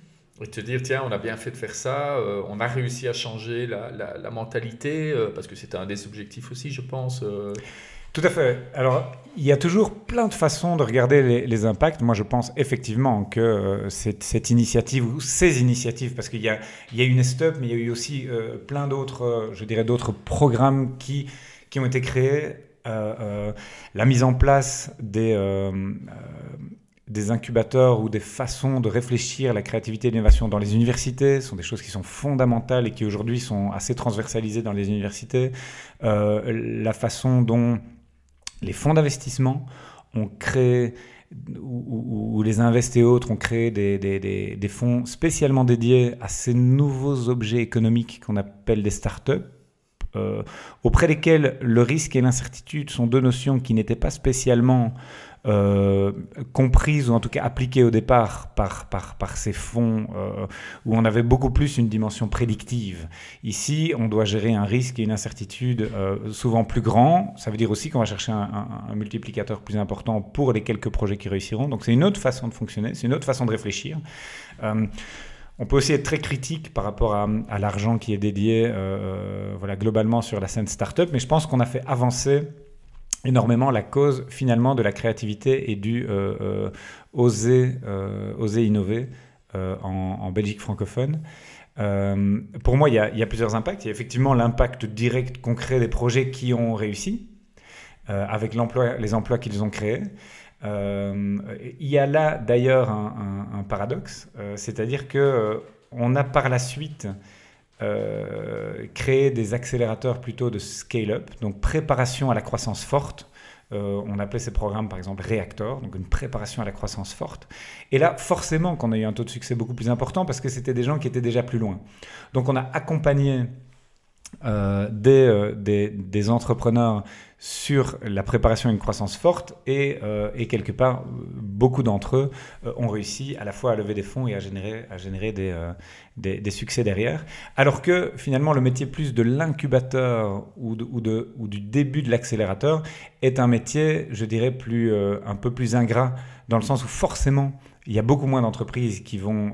et te dire, tiens, on a bien fait de faire ça, euh, on a réussi à changer la, la, mentalité, euh, parce que c'était un des objectifs aussi, je pense. Tout à fait. Alors, il y a toujours plein de façons de regarder les, impacts. Moi, je pense effectivement que cette, cette, initiative, ou ces initiatives, parce qu'il y a, il y a mais il y a eu aussi plein d'autres, je dirais, d'autres programmes qui, ont été créés. la mise en place des des incubateurs ou des façons de réfléchir la créativité et l'innovation dans les universités sont des choses qui sont fondamentales et qui aujourd'hui sont assez transversalisées dans les universités. Euh, la façon dont les fonds d'investissement ont créé ou, les Invest et autres ont créé des, des, fonds spécialement dédiés à ces nouveaux objets économiques qu'on appelle des startups, euh, auprès desquels le risque et l'incertitude sont deux notions qui n'étaient pas spécialement euh, comprise ou en tout cas appliquée au départ par, par, ces fonds euh, où on avait beaucoup plus une dimension prédictive. Ici, on doit gérer un risque et une incertitude euh, souvent plus grand. Ça veut dire aussi qu'on va chercher un, multiplicateur plus important pour les quelques projets qui réussiront. Donc c'est une autre façon de fonctionner, c'est une autre façon de réfléchir. On peut aussi être très critique par rapport à, à l'argent qui est dédié voilà, globalement sur la scène startup, mais je pense qu'on a fait avancer énormément la cause finalement de la créativité et du euh, euh, oser, euh, oser innover en, Belgique francophone. pour moi, il y, a, plusieurs impacts. Il y a effectivement l'impact direct, concret des projets qui ont réussi, avec les emplois qu'ils ont créés. il y a là d'ailleurs un, paradoxe, c'est-à-dire que on a par la suite euh, créer des accélérateurs plutôt de scale-up, donc préparation à la croissance forte. Euh, on appelait ces programmes par exemple réacteurs, donc une préparation à la croissance forte. Et là, forcément qu'on a eu un taux de succès beaucoup plus important parce que c'était des gens qui étaient déjà plus loin. Donc on a accompagné euh, des, des, des, entrepreneurs sur la préparation à une croissance forte et, euh, et quelque part, beaucoup d'entre eux euh, ont réussi à la fois à lever des fonds et à générer, à générer des, euh, des, succès derrière. Alors que finalement, le métier plus de l'incubateur ou, ou, de, ou, du début de l'accélérateur est un métier, je dirais, plus, un peu plus ingrat, dans le sens où forcément, il y a beaucoup moins d'entreprises qui vont,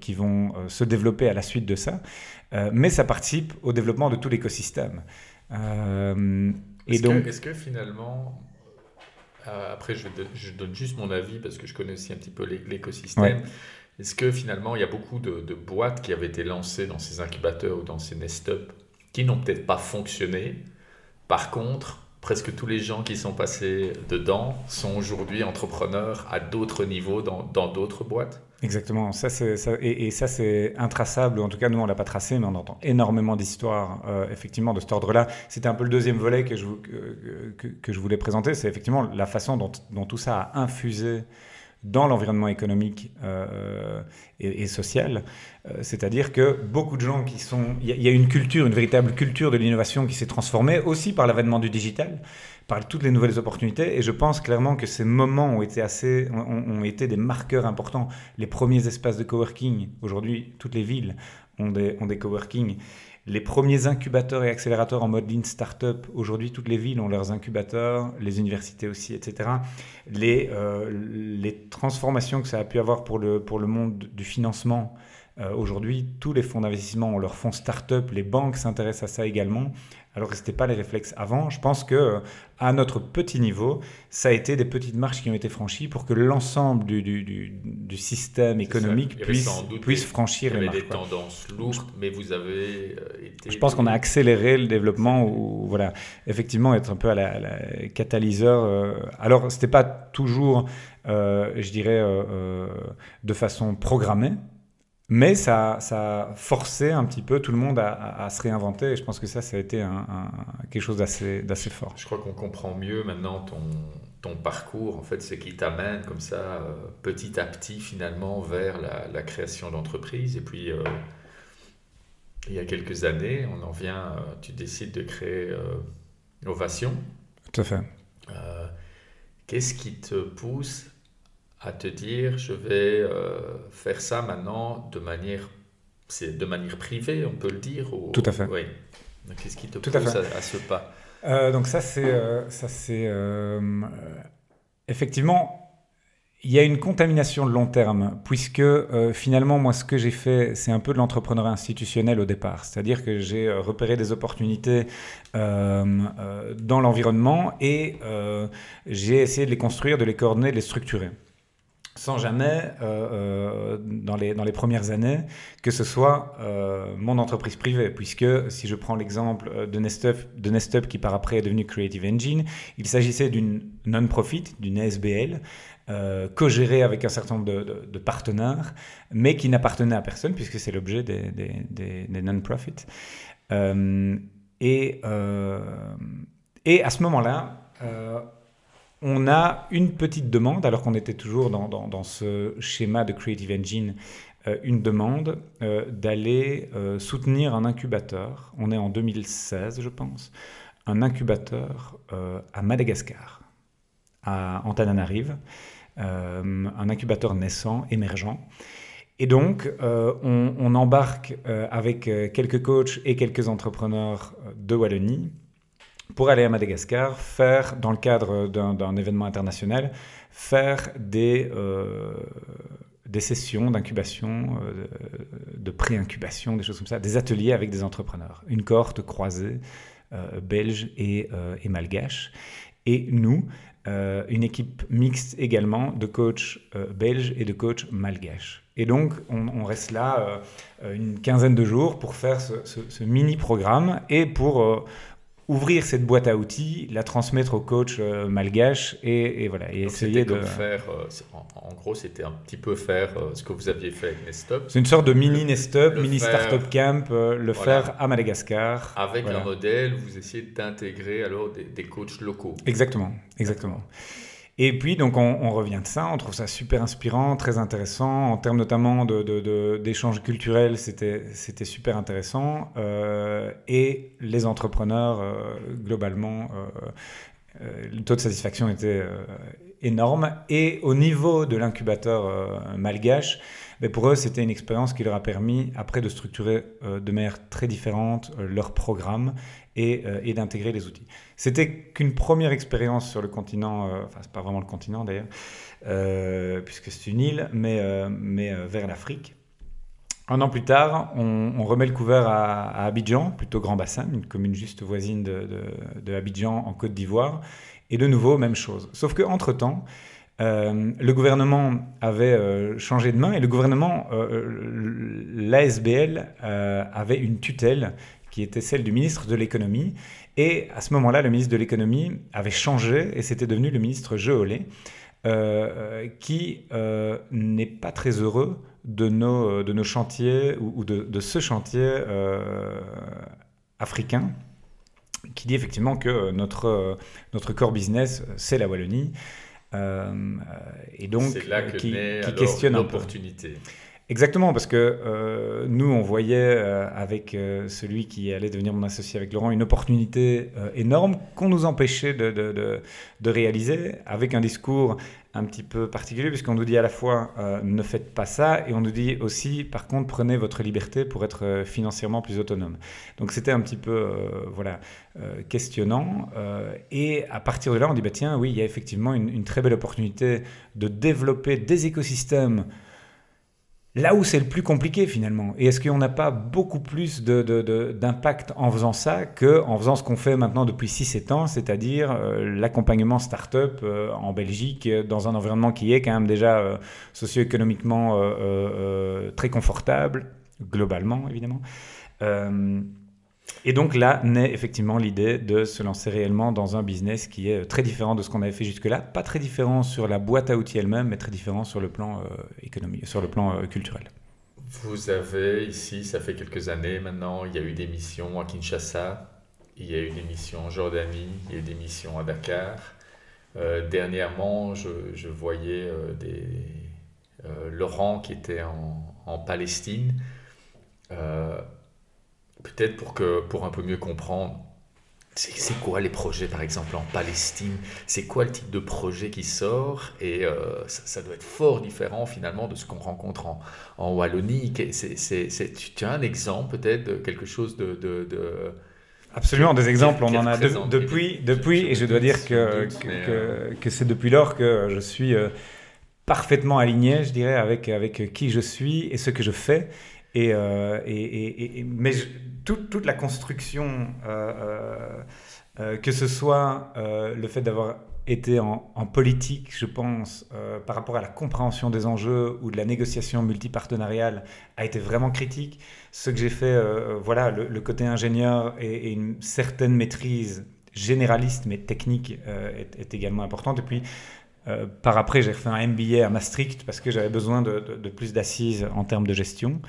qui vont se développer à la suite de ça, mais ça participe au développement de tout l'écosystème. Est-ce donc... que, que, finalement, euh, après je, je, donne juste mon avis parce que je connais aussi un petit peu l'écosystème, est-ce que finalement il y a beaucoup de, de, boîtes qui avaient été lancées dans ces incubateurs ou dans ces nest-up qui n'ont peut-être pas fonctionné? Par contre, presque tous les gens qui sont passés dedans sont aujourd'hui entrepreneurs à d'autres niveaux dans d'autres boîtes. Exactement, ça, ça et, ça c'est intraçable, en tout cas nous on l'a pas tracé, mais on entend énormément d'histoires euh, effectivement de cet ordre-là. C'était un peu le deuxième volet que je, que, que, je voulais présenter, c'est effectivement la façon dont, tout ça a infusé dans l'environnement économique euh, et, social. Euh, c'est-à-dire que beaucoup de gens qui sont... Il y, a une culture, une véritable culture de l'innovation qui s'est transformée aussi par l'avènement du digital, par toutes les nouvelles opportunités. Et je pense clairement que ces moments ont été, assez, ont, été des marqueurs importants. Les premiers espaces de coworking, aujourd'hui, toutes les villes ont des, ont des coworking les premiers incubateurs et accélérateurs en mode lean startup, aujourd'hui toutes les villes ont leurs incubateurs, les universités aussi, etc. Les, euh, les transformations que ça a pu avoir pour le, pour le monde du financement, euh, aujourd'hui tous les fonds d'investissement ont leurs fonds startup, les banques s'intéressent à ça également alors que ce n'était pas les réflexes avant. Je pense que euh, à notre petit niveau, ça a été des petites marches qui ont été franchies pour que l'ensemble du, du, du, système économique puisse, puisse franchir les marches. Il y avait des tendances lourdes, mais vous avez euh, été... Je pense qu'on a accéléré le développement, ou voilà, effectivement, être un peu à la, catalyseur. Euh, alors, ce n'était pas toujours, je dirais, de façon programmée, mais ça, ça a forcé un petit peu tout le monde à, se réinventer. Et je pense que ça, ça a été un, quelque chose d'assez fort. Je crois qu'on comprend mieux maintenant ton, ton parcours, en fait, c'est qui t'amène comme ça, petit à petit, finalement, vers la, création d'entreprise. Et puis, il y a quelques années, on en vient, tu décides de créer Ovation. Tout à fait. Qu'est-ce qui te pousse à te dire, je vais faire ça maintenant de manière c'est de manière privée, on peut le dire Tout à fait. Oui. Qu'est-ce qui te pousse à, ce pas? Euh, Donc ça, c'est... Euh, ça, c'est euh, effectivement, il y a une contamination de long terme, puisque finalement, moi, ce que j'ai fait, c'est un peu de l'entrepreneuriat institutionnel au départ. C'est-à-dire que j'ai repéré des opportunités dans l'environnement et j'ai essayé de les construire, de les coordonner, de les structurer sans jamais, euh, euh, dans, les, dans les premières années, que ce soit euh, mon entreprise privée. Puisque si je prends l'exemple de Nestup, de Nestup, qui par après est devenu Creative Engine, il s'agissait d'une non-profit, d'une SBL, co-gérée avec un certain nombre de, de, partenaires, mais qui n'appartenait à personne, puisque c'est l'objet des, des, des, non-profits. et, et à ce moment-là, on a une petite demande, alors qu'on était toujours dans, ce schéma de Creative Engine, euh, une demande euh, d'aller euh, soutenir un incubateur. On est en 2016, je pense, un incubateur à Madagascar, à Antananarive, un incubateur naissant, émergent. Et donc, on, on, embarque avec quelques coachs et quelques entrepreneurs de Wallonie pour aller à Madagascar, faire, dans le cadre d'un événement international, faire des, euh, sessions d'incubation, euh, de pré-incubation, des choses comme ça, des ateliers avec des entrepreneurs, une cohorte croisée euh, belge et, malgache. Et nous, une équipe mixte également de coachs belges et de coachs malgaches. Et donc, on, reste là une quinzaine de jours pour faire ce, ce mini-programme et pour ouvrir cette boîte à outils, la transmettre au coach euh, malgache et, voilà et essayer de faire. Euh, en, gros, c'était un petit peu faire euh, ce que vous aviez fait avec Nestup. C'est une sorte de mini Nestup, mini startup camp, le faire à Madagascar. Avec un modèle, vous essayez d'intégrer alors des, des, coachs locaux. Exactement, exactement. Et puis, donc, on, revient de ça, on trouve ça super inspirant, très intéressant. En termes notamment d'échanges culturels, c'était super intéressant. Euh, et les entrepreneurs, euh, globalement, euh, le taux de satisfaction était énorme. Et au niveau de l'incubateur malgache, mais ben, pour eux, c'était une expérience qui leur a permis après de structurer de manière très différente leur programme et d'intégrer les outils. C'était qu'une première expérience sur le continent, euh, enfin, c'est pas vraiment le continent d'ailleurs, euh, puisque c'est une île, mais, euh, mais vers l'Afrique. Un an plus tard, on, remet le couvert à, Abidjan, plutôt Grand Bassin, une commune juste voisine de, Abidjan en Côte d'Ivoire. Et de nouveau, même chose. Sauf qu'entre-temps, le gouvernement avait changé de main et le gouvernement, l'ASBL, avait une tutelle qui était celle du ministre de l'économie et à ce moment-là, le ministre de l'économie avait changé et c'était devenu le ministre Geolé, euh, qui euh, n'est pas très heureux de nos, de nos chantiers ou, de, ce chantier euh, africain, qui dit effectivement que notre, notre core business, c'est la Wallonie. et donc, là que qui, qui questionne l'opportunité. Exactement, parce que euh, nous, on voyait euh, avec euh, celui qui allait devenir mon associé avec Laurent une opportunité énorme qu'on nous empêchait de, réaliser avec un discours un petit peu particulier, puisqu'on nous dit à la fois ne faites pas ça, et on nous dit aussi, par contre, prenez votre liberté pour être financièrement plus autonome. Donc c'était un petit peu voilà, questionnant. et à partir de là, on dit, bah, tiens, oui, il y a effectivement une très belle opportunité de développer des écosystèmes là où c'est le plus compliqué finalement. Et est-ce qu'on n'a pas beaucoup plus d'impact en faisant ça qu'en faisant ce qu'on fait maintenant depuis 6-7 ans, c'est-à-dire euh, l'accompagnement start-up euh, en Belgique dans un environnement qui est quand même déjà euh, socio-économiquement très confortable, globalement évidemment. Et donc là naît effectivement l'idée de se lancer réellement dans un business qui est très différent de ce qu'on avait fait jusque-là, pas très différent sur la boîte à outils elle-même, mais très différent sur le plan euh, économique, sur le plan euh, culturel. Vous avez ici, ça fait quelques années maintenant, il y a eu des missions à Kinshasa, il y a eu des missions en Jordanie, il y a eu des missions à Dakar. dernièrement, je, voyais des, Laurent qui était en Palestine. Peut-être pour, que, pour un peu mieux comprendre, c'est quoi les projets, par exemple, en Palestine? C'est quoi le type de projet qui sort? Et euh, ça, doit être fort différent, finalement, de ce qu'on rencontre en, en Wallonie. tu as un exemple, peut-être, de quelque chose de... de, Absolument, des exemples, on en a depuis, depuis et je dois dire que, que, euh, que, c'est depuis lors que je suis euh, parfaitement aligné, je dirais, avec, avec qui je suis et ce que je fais. Et, et, et, mais toute, la construction, euh, euh, euh, que ce soit le fait d'avoir été en, politique, je pense, par rapport à la compréhension des enjeux ou de la négociation multipartenariale, a été vraiment critique. Ce que j'ai fait, voilà, le, côté ingénieur et, une certaine maîtrise généraliste mais technique est, également importante. Et puis, par après, j'ai refait un MBA à Maastricht parce que j'avais besoin de plus d'assises en termes de gestion.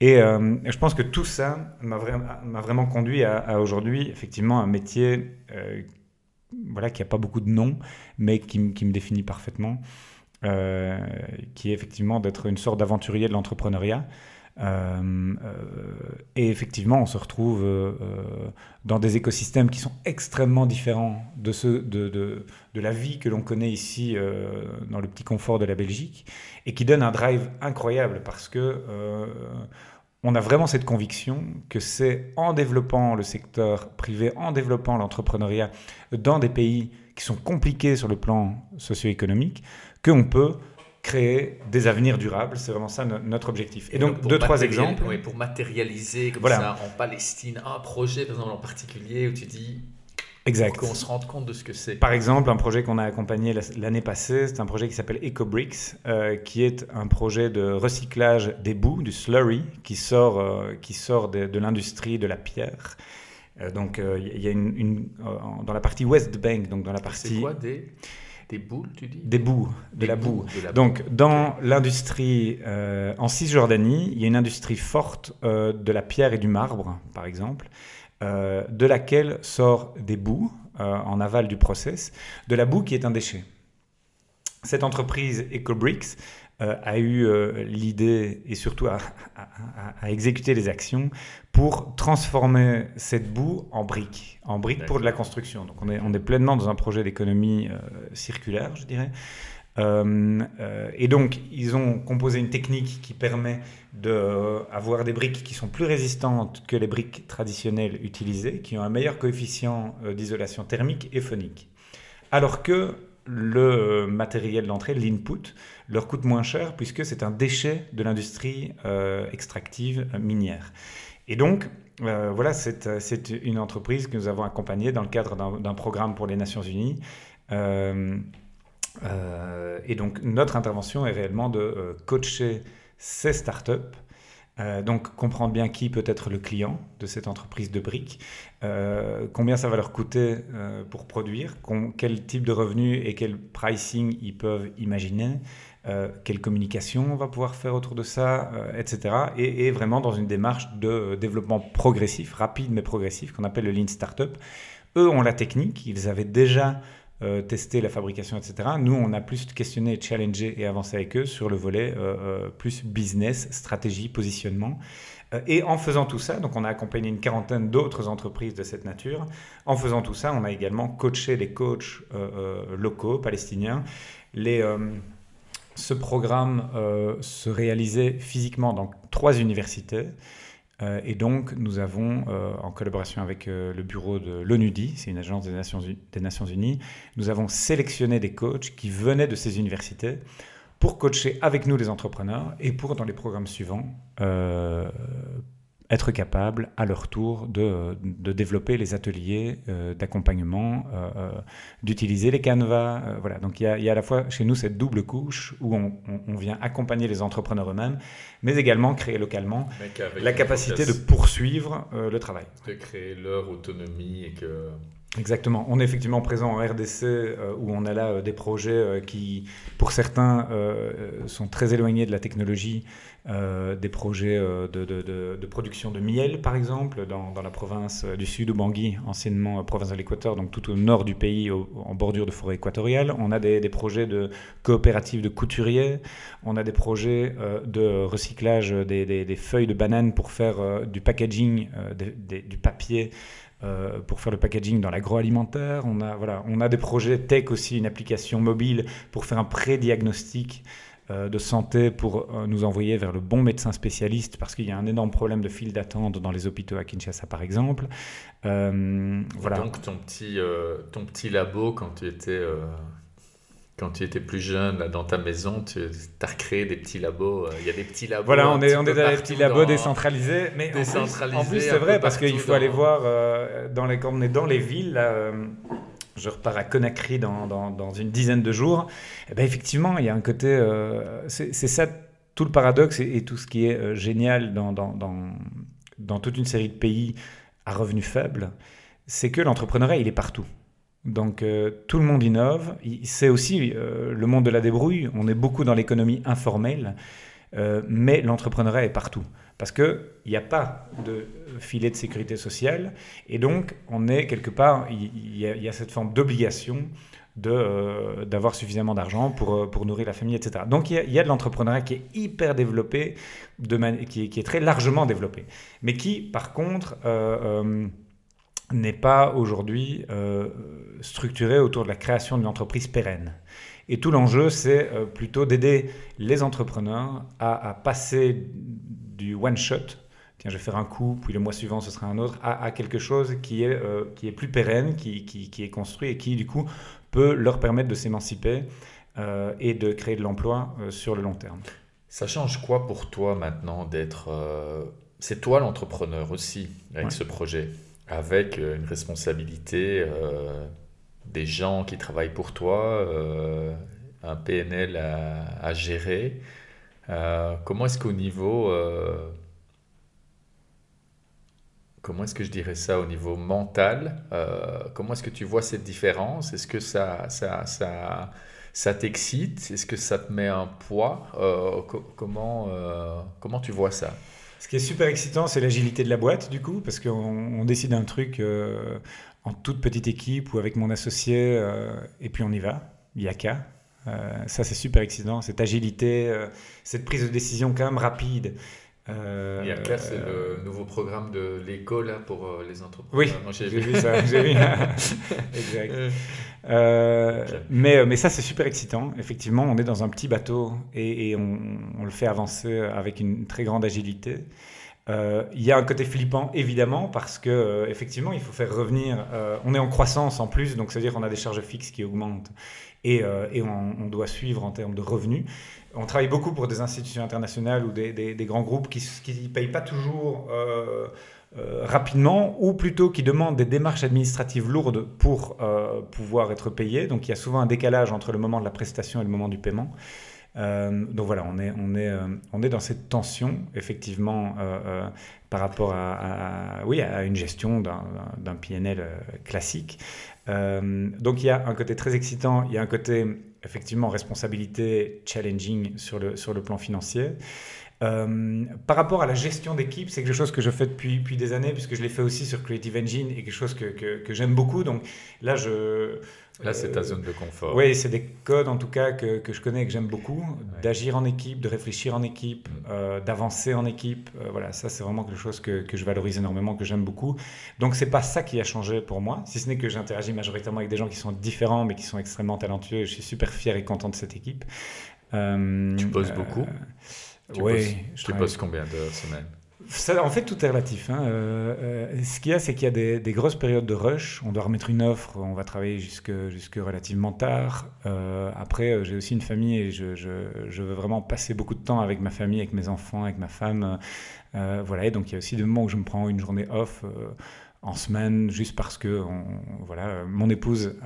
Et euh, je pense que tout ça m'a vraiment conduit à, aujourd'hui, effectivement, un métier euh, voilà, qui n'a pas beaucoup de noms, mais qui, me définit parfaitement, euh, qui est effectivement d'être une sorte d'aventurier de l'entrepreneuriat. et effectivement, on se retrouve dans des écosystèmes qui sont extrêmement différents de ceux de, de, la vie que l'on connaît ici dans le petit confort de la Belgique, et qui donnent un drive incroyable parce que on a vraiment cette conviction que c'est en développant le secteur privé, en développant l'entrepreneuriat dans des pays qui sont compliqués sur le plan socio-économique, qu'on peut créer des avenirs durables. C'est vraiment ça notre objectif. Et, donc, deux, trois exemples. pour matérialiser comme ça en Palestine un projet, par exemple, en particulier, où tu dis Exact. Pour qu'on se rende compte de ce que c'est. Par exemple, un projet qu'on a accompagné l'année passée, c'est un projet qui s'appelle EcoBricks, euh, qui est un projet de recyclage des boues, du slurry, qui sort, euh, qui sort de, l'industrie de la pierre. Euh, donc, il y a une, dans la partie West Bank, donc dans la partie. C'est quoi des des boules, tu dis? Des boues, de, la, boue. Donc, dans l'industrie en Cisjordanie, il y a une industrie forte de la pierre et du marbre, par exemple. Euh, de laquelle sort des boues euh, en aval du process, de la boue qui est un déchet. Cette entreprise EcoBricks euh, a eu l'idée et surtout à, exécuter les actions pour transformer cette boue en briques, en briques pour de la construction. Donc on est, on est pleinement dans un projet d'économie circulaire, je dirais. Euh, euh, et donc, ils ont composé une technique qui permet d'avoir des briques qui sont plus résistantes que les briques traditionnelles utilisées, qui ont un meilleur coefficient euh, d'isolation thermique et phonique. Alors que le matériel d'entrée, l'input, leur coûte moins cher puisque c'est un déchet de l'industrie extractive minière. Et donc, voilà, c'est une entreprise que nous avons accompagnée dans le cadre d'un programme pour les Nations Unies. Euh, et donc notre intervention est réellement de euh, coacher ces startups euh, donc comprendre bien qui peut être le client de cette entreprise de briques, combien ça va leur coûter pour produire, quel type de revenus et quel pricing ils peuvent imaginer, quelle communication on va pouvoir faire autour de ça, etc. Et, et, vraiment dans une démarche de développement progressif, rapide mais progressif, qu'on appelle le Lean Startup. Eux ont la technique, ils avaient déjà euh, tester la fabrication, etc. Nous, on a plus questionné, challengé et avancé avec eux sur le volet euh, euh, plus business, stratégie, positionnement. Et en faisant tout ça, donc on a accompagné une quarantaine d'autres entreprises de cette nature. En faisant tout ça, on a également coaché les coachs locaux, palestiniens. Les, ce programme se réalisait physiquement dans trois universités. Euh, et donc, nous avons, euh, en collaboration avec euh, le bureau de l'ONUDI, c'est une agence des Nations, des Nations Unies, nous avons sélectionné des coachs qui venaient de ces universités pour coacher avec nous les entrepreneurs et pour, dans les programmes suivants, être capables à leur tour de, de développer les ateliers euh, d'accompagnement, euh, euh, d'utiliser les canevas. voilà. Donc il y, a, il y, a, à la fois chez nous cette double couche où on, on, vient accompagner les entrepreneurs eux-mêmes, mais également créer localement la capacité de poursuivre le travail. De créer leur autonomie et que Exactement. On est effectivement présent en RDC où on a là des projets qui, pour certains, sont très éloignés de la technologie euh, des projets euh, de, production de miel, par exemple, dans, la province du Sud, au Bangui, anciennement province de l'Équateur, donc tout au nord du pays, en bordure de forêt équatoriale. On a des, projets de coopératives de couturiers, on a des projets euh, de recyclage des, feuilles de banane pour faire du packaging, du papier. pour faire le packaging dans l'agroalimentaire. On a, voilà, on a des projets tech aussi, une application mobile pour faire un pré-diagnostic euh, de santé pour euh, nous envoyer vers le bon médecin spécialiste parce qu'il y a un énorme problème de file d'attente dans les hôpitaux à Kinshasa par exemple. Euh, voilà. Donc ton petit, ton petit labo quand tu étais quand tu étais plus jeune, là, dans ta maison, tu as recréé des petits labos. Il y a des petits labos. Voilà, on est, on est dans les petits labos décentralisés. Mais en plus, c'est vrai, parce qu'il faut aller voir, dans les, quand on est dans les villes, là, je repars à Conakry dans, une dizaine de jours, eh ben effectivement, il y a un côté. Euh, c'est ça tout le paradoxe et, tout ce qui est euh, génial dans, toute une série de pays à revenus faibles, c'est que l'entrepreneuriat, il est partout. Donc euh, tout le monde innove. C'est aussi le monde de la débrouille. On est beaucoup dans l'économie informelle, mais l'entrepreneuriat est partout parce qu'il n'y a pas de filet de sécurité sociale, et donc on est quelque part, il y, a, cette forme d'obligation euh, d'avoir suffisamment d'argent pour, euh, pour nourrir la famille, etc. Donc il y a, de l'entrepreneuriat qui est hyper développé, qui, est, très largement développé, mais qui par contre euh, n'est pas aujourd'hui structuré autour de la création d'une entreprise pérenne. Et tout l'enjeu, c'est plutôt d'aider les entrepreneurs à passer du one shot, tiens, je vais faire un coup, puis le mois suivant, ce sera un autre, à, quelque chose qui est, euh, qui est plus pérenne, qui, qui, est construit et qui, du coup, peut leur permettre de s'émanciper euh, et de créer de l'emploi euh, sur le long terme. Ça change quoi pour toi maintenant d'être... C'est toi l'entrepreneur aussi avec ce projet, avec une responsabilité, des gens qui travaillent pour toi, un PNL à, à gérer. Euh, comment est-ce qu'au niveau... Euh, comment est-ce que je dirais ça au niveau mental euh, Comment est-ce que tu vois cette différence? Est-ce que ça, ça, ça, ça t'excite? Est-ce que ça te met un poids? Comment, comment tu vois ça? Ce qui est super excitant, c'est l'agilité de la boîte, du coup, parce qu'on décide un truc en toute petite équipe ou avec mon associé, et puis on y va. Il a qu'à. Euh, ça, c'est super excitant, cette agilité, euh, cette prise de décision quand même rapide. Euh, IACA, c'est le nouveau programme de l'école pour les entreprises. Oui, j'ai vu ça. j'ai vu. exact. mais, mais ça, c'est super excitant. Effectivement, on est dans un petit bateau et, on, on, le fait avancer avec une très grande agilité. Il y a un côté flippant, évidemment, parce que effectivement, il faut faire revenir. on est en croissance en plus, donc ça veut dire qu'on a des charges fixes qui augmentent et, euh, on, doit suivre en termes de revenus. On travaille beaucoup pour des institutions internationales ou des, grands groupes qui ne payent pas toujours euh, euh, rapidement ou plutôt qui demandent des démarches administratives lourdes pour pouvoir être payés. Donc il y a souvent un décalage entre le moment de la prestation et le moment du paiement. donc voilà, on est, dans cette tension, effectivement, par rapport à, oui, à une gestion d'un PNL classique. Euh, donc il y a un côté très excitant, il y a un côté effectivement responsabilité, challenging sur le, sur le plan financier. Euh, par rapport à la gestion d'équipe, c'est quelque chose que je fais depuis, depuis des années, puisque je l'ai fait aussi sur Creative Engine et quelque chose que, que, j'aime beaucoup. Donc là, je. Là, c'est ta zone de confort. Oui, c'est des codes en tout cas que, que je connais et que j'aime beaucoup. D'agir en équipe, de réfléchir en équipe, mm. euh, d'avancer en équipe. Euh, voilà, ça, c'est vraiment quelque chose que, que, je valorise énormément, que j'aime beaucoup. Donc, c'est pas ça qui a changé pour moi, si ce n'est que j'interagis majoritairement avec des gens qui sont différents, mais qui sont extrêmement talentueux. je suis super fier et content de cette équipe. tu bosses beaucoup? Tu oui. Je tu poses combien de semaines ça, en fait, tout est relatif. Hein. Euh, euh, ce qu'il y a, c'est qu'il y a des, grosses périodes de rush. On doit remettre une offre, on va travailler jusque, jusque relativement tard. Euh, après, j'ai aussi une famille et je, je, je, veux vraiment passer beaucoup de temps avec ma famille, avec mes enfants, avec ma femme. voilà, et donc il y a aussi des moments où je me prends une journée off en semaine, juste parce que voilà, mon épouse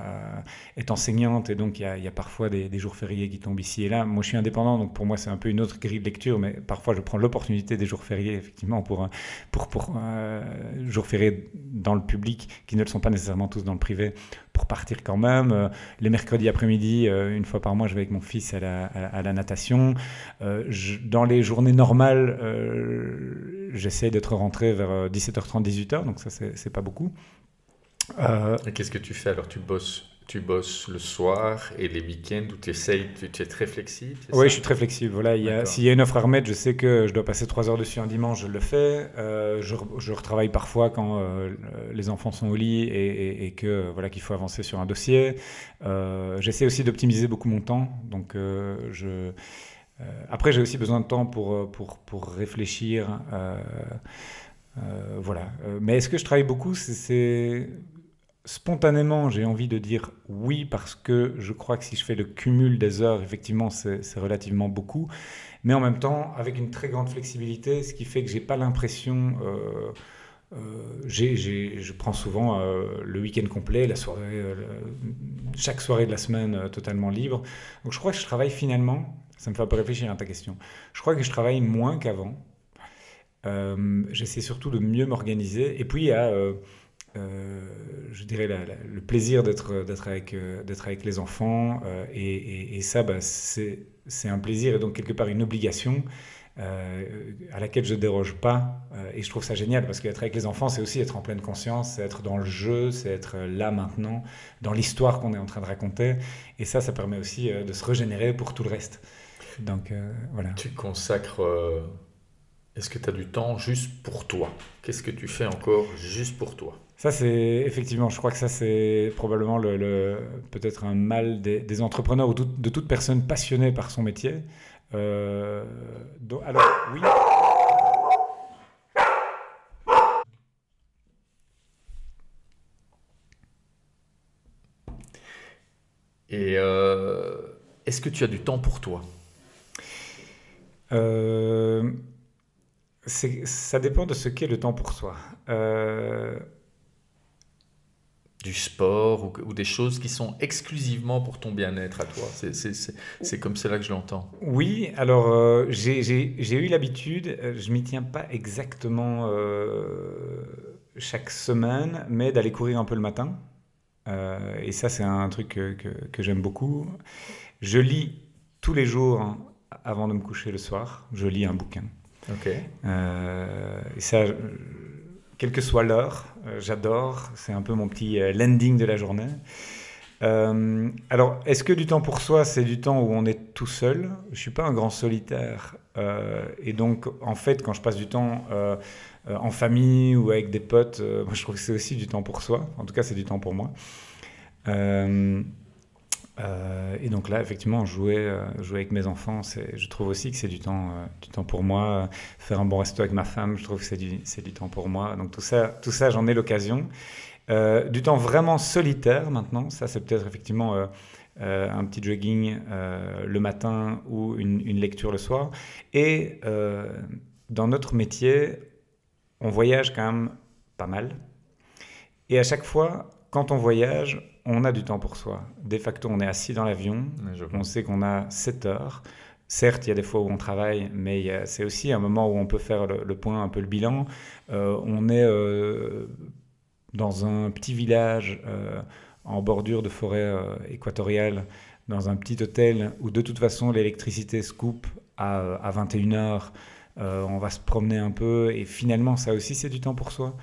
est enseignante et donc il y, a, parfois des, jours fériés qui tombent ici et là. Moi, je suis indépendant, donc pour moi, c'est un peu une autre grille de lecture, mais parfois, je prends l'opportunité des jours fériés, effectivement, pour, pour, pour jours fériés dans le public, qui ne le sont pas nécessairement tous dans le privé, pour partir quand même. Euh, les mercredis après-midi, euh, une fois par mois, je vais avec mon fils à la, natation. Euh, dans les journées normales, j'essaie d'être rentré vers 17h30, 18h, donc ça, c'est pas beaucoup. Et qu'est-ce que tu fais alors? Tu bosses? Tu bosses le soir et les week-ends où tu essayes, tu, es très flexible Oui, je suis très flexible. Voilà, s'il y a une offre à remettre, je sais que je dois passer trois heures dessus un dimanche, je le fais. Euh, je, je, retravaille parfois quand euh, les enfants sont au lit et, et, que voilà qu'il faut avancer sur un dossier. Euh, J'essaie aussi d'optimiser beaucoup mon temps. Donc, je, après, j'ai aussi besoin de temps pour, pour, pour réfléchir. voilà. Mais est-ce que je travaille beaucoup? C'est Spontanément, j'ai envie de dire oui parce que je crois que si je fais le cumul des heures, effectivement, c'est relativement beaucoup. Mais en même temps, avec une très grande flexibilité, ce qui fait que j'ai pas l'impression. Euh, euh, je prends souvent euh, le week-end complet, la soirée, chaque soirée de la semaine totalement libre. Donc je crois que je travaille finalement, ça me fait un peu réfléchir à ta question, je crois que je travaille moins qu'avant. J'essaie surtout de mieux m'organiser. Et puis il y a euh, je dirais, le plaisir d'être avec, euh, les enfants. Euh, et, ça, bah, c'est un plaisir et donc quelque part une obligation à laquelle je ne déroge pas. et je trouve ça génial parce qu'être avec les enfants, c'est aussi être en pleine conscience, c'est être dans le jeu, c'est être là maintenant, dans l'histoire qu'on est en train de raconter. Et ça, ça permet aussi de se régénérer pour tout le reste. Donc voilà. Tu consacres est-ce que tu as du temps juste pour toi? Qu'est-ce que tu fais encore juste pour toi? Ça, c'est effectivement, je crois que ça, c'est probablement le, peut-être un mal des, entrepreneurs ou de toute personne passionnée par son métier. Euh, alors, oui. Et euh, est-ce que tu as du temps pour toi? Euh, ça dépend de ce qu'est le temps pour soi. Euh, du sport ou, des choses qui sont exclusivement pour ton bien-être à toi. C'est comme cela que je l'entends. Oui, alors euh, j'ai eu l'habitude, euh, je m'y tiens pas exactement chaque semaine, mais d'aller courir un peu le matin. et ça, c'est un truc que, que j'aime beaucoup. Je lis tous les jours avant de me coucher le soir. Je lis un bouquin. Ok. Euh, et ça, quelle que soit l'heure, euh, j'adore. C'est un peu mon petit euh, landing de la journée. alors, est-ce que du temps pour soi, c'est du temps où on est tout seul? Je suis pas un grand solitaire, et donc en fait, quand je passe du temps en famille ou avec des potes, moi, je trouve que c'est aussi du temps pour soi. En tout cas, c'est du temps pour moi. Euh, et donc là, effectivement, jouer, euh, jouer avec mes enfants, je trouve aussi que c'est du temps, euh, du temps pour moi. Faire un bon resto avec ma femme, je trouve que c'est du, du temps pour moi. Donc tout ça, tout ça j'en ai l'occasion. du temps vraiment solitaire maintenant, ça c'est peut-être effectivement un petit jogging le matin ou une, une, lecture le soir. Et dans notre métier, on voyage quand même pas mal. Et à chaque fois, quand on voyage, on a du temps pour soi. De facto, on est assis dans l'avion, on sait qu'on a 7 heures. Certes, il y a des fois où on travaille, mais c'est aussi un moment où on peut faire le, point, un peu le bilan. Euh, on est euh, dans un petit village euh, en bordure de forêt équatoriale, dans un petit hôtel où de toute façon l'électricité se coupe à, à 21h. on va se promener un peu et finalement, ça aussi, c'est du temps pour soi.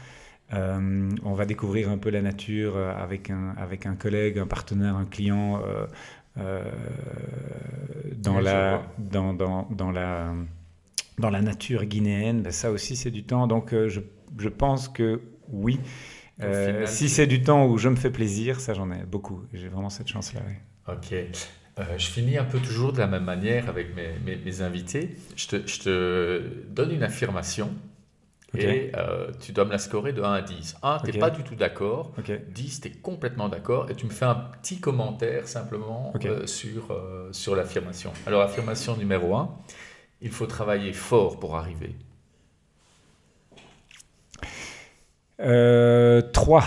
Euh, on va découvrir un peu la nature euh, avec un, avec un collègue, un partenaire, un client euh, dans, la, dans, dans, dans, la, dans la nature guinéenne. Ben, ça aussi, c'est du temps. Donc, je, je, pense que oui. si c'est du temps où je me fais plaisir, ça j'en ai beaucoup. J'ai vraiment cette chance-là. Ok. je finis un peu toujours de la même manière avec mes, mes, mes invités. Je te, je te, donne une affirmation et euh, tu dois me la scorer de 1 à 10. 1, tu n'es pas du tout d'accord. 10, tu es complètement d'accord. Et tu me fais un petit commentaire simplement euh, sur, euh, sur l'affirmation. Alors, affirmation numéro 1, il faut travailler fort pour arriver. Trois.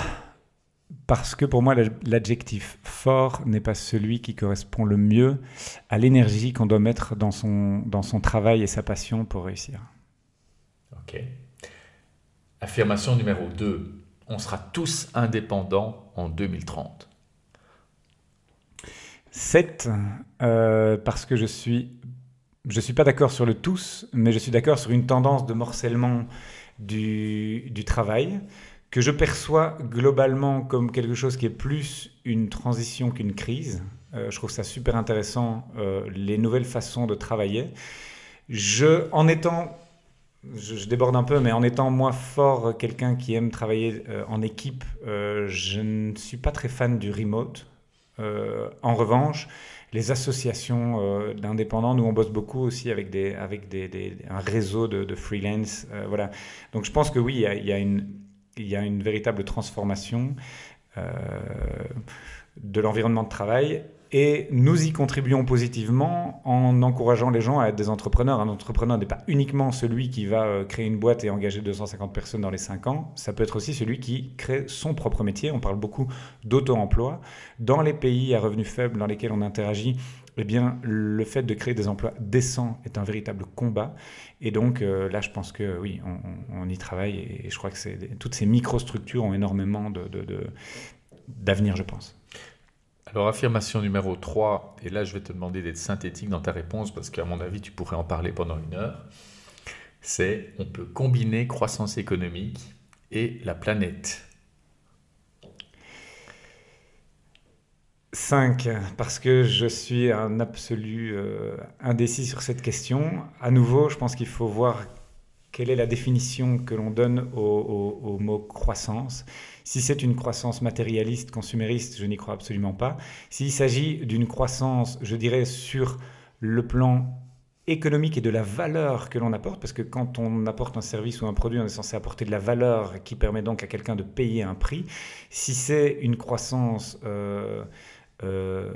Parce que pour moi, l'adjectif fort n'est pas celui qui correspond le mieux à l'énergie qu'on doit mettre dans son, dans son travail et sa passion pour réussir. Ok. Affirmation numéro 2. On sera tous indépendants en 2030. 7. Euh, parce que je suis, je suis pas d'accord sur le tous, mais je suis d'accord sur une tendance de morcellement du, du travail que je perçois globalement comme quelque chose qui est plus une transition qu'une crise. Euh, je trouve ça super intéressant, euh, les nouvelles façons de travailler. Je, en étant je, déborde un peu, mais en étant moi fort quelqu'un qui aime travailler euh, en équipe, euh, je ne suis pas très fan du remote. Euh, en revanche, les associations d'indépendants, nous on bosse beaucoup aussi avec, des, avec des, un réseau de, freelance. voilà. Donc je pense que oui, il y a, y a, y a une véritable transformation de l'environnement de travail et nous y contribuons positivement en encourageant les gens à être des entrepreneurs. Un entrepreneur n'est pas uniquement celui qui va euh, créer une boîte et engager 250 personnes dans les 5 ans. Ça peut être aussi celui qui crée son propre métier. On parle beaucoup d'auto-emploi. Dans les pays à revenus faibles dans lesquels on interagit, eh bien, le fait de créer des emplois décents est un véritable combat. Et donc euh, là, je pense que oui, on, y travaille. Et, je crois que toutes ces microstructures ont énormément d'avenir, je pense. Alors, affirmation numéro 3, et là je vais te demander d'être synthétique dans ta réponse parce qu'à mon avis tu pourrais en parler pendant une heure, c'est on peut combiner croissance économique et la planète. 5, parce que je suis un absolu euh, indécis sur cette question. À nouveau, je pense qu'il faut voir quelle est la définition que l'on donne au mot croissance? Si c'est une croissance matérialiste, consumériste, je n'y crois absolument pas. S'il s'agit d'une croissance, je dirais, sur le plan économique et de la valeur que l'on apporte, parce que quand on apporte un service ou un produit, on est censé apporter de la valeur qui permet donc à quelqu'un de payer un prix. Si c'est une croissance euh, euh,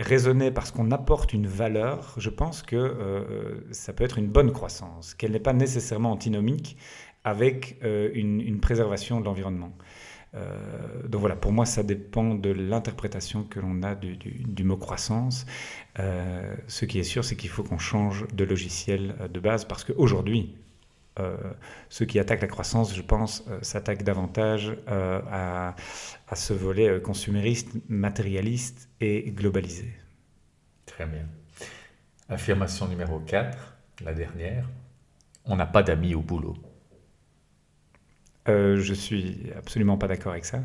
raisonnée parce qu'on apporte une valeur, je pense que euh, ça peut être une bonne croissance, qu'elle n'est pas nécessairement antinomique avec une, une, préservation de l'environnement. Euh, donc voilà, pour moi, ça dépend de l'interprétation que l'on a du, mot croissance. Euh, ce qui est sûr, c'est qu'il faut qu'on change de logiciel euh, de base parce qu'aujourd'hui, ceux qui attaquent la croissance, je pense, s'attaquent davantage à, à, ce volet consumériste, matérialiste et globalisé. Très bien. Affirmation numéro 4, la dernière. On n'a pas d'amis au boulot. Euh, je suis absolument pas d'accord avec ça.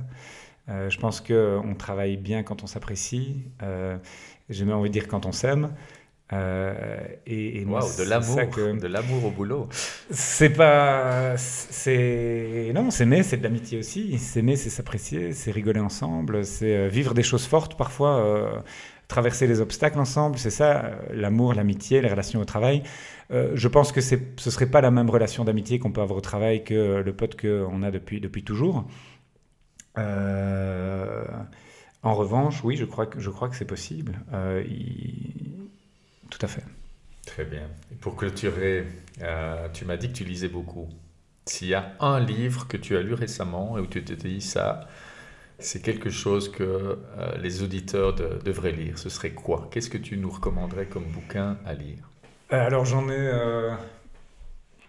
Euh, je pense qu'on travaille bien quand on s'apprécie. Euh, J'ai même envie de dire quand on s'aime. Euh, et, et de l'amour, de l'amour au boulot. C'est pas, c'est non, s'aimer, c'est de l'amitié aussi. S'aimer, c'est s'apprécier, c'est rigoler ensemble, c'est vivre des choses fortes parfois, traverser les obstacles ensemble. C'est ça, l'amour, l'amitié, les relations au travail. Euh, je pense que ce serait pas la même relation d'amitié qu'on peut avoir au travail que le pote qu'on a depuis, depuis toujours. Euh, en revanche, oui, je crois que, je crois que c'est possible. Euh, tout à fait. Très bien. Et pour clôturer, tu m'as dit que tu lisais beaucoup. S'il y a un livre que tu as lu récemment et où tu t'es dit ça, c'est quelque chose que les auditeurs devraient lire, ce serait quoi? Qu'est-ce que tu nous recommanderais comme bouquin à lire? Euh, alors j'en ai, euh,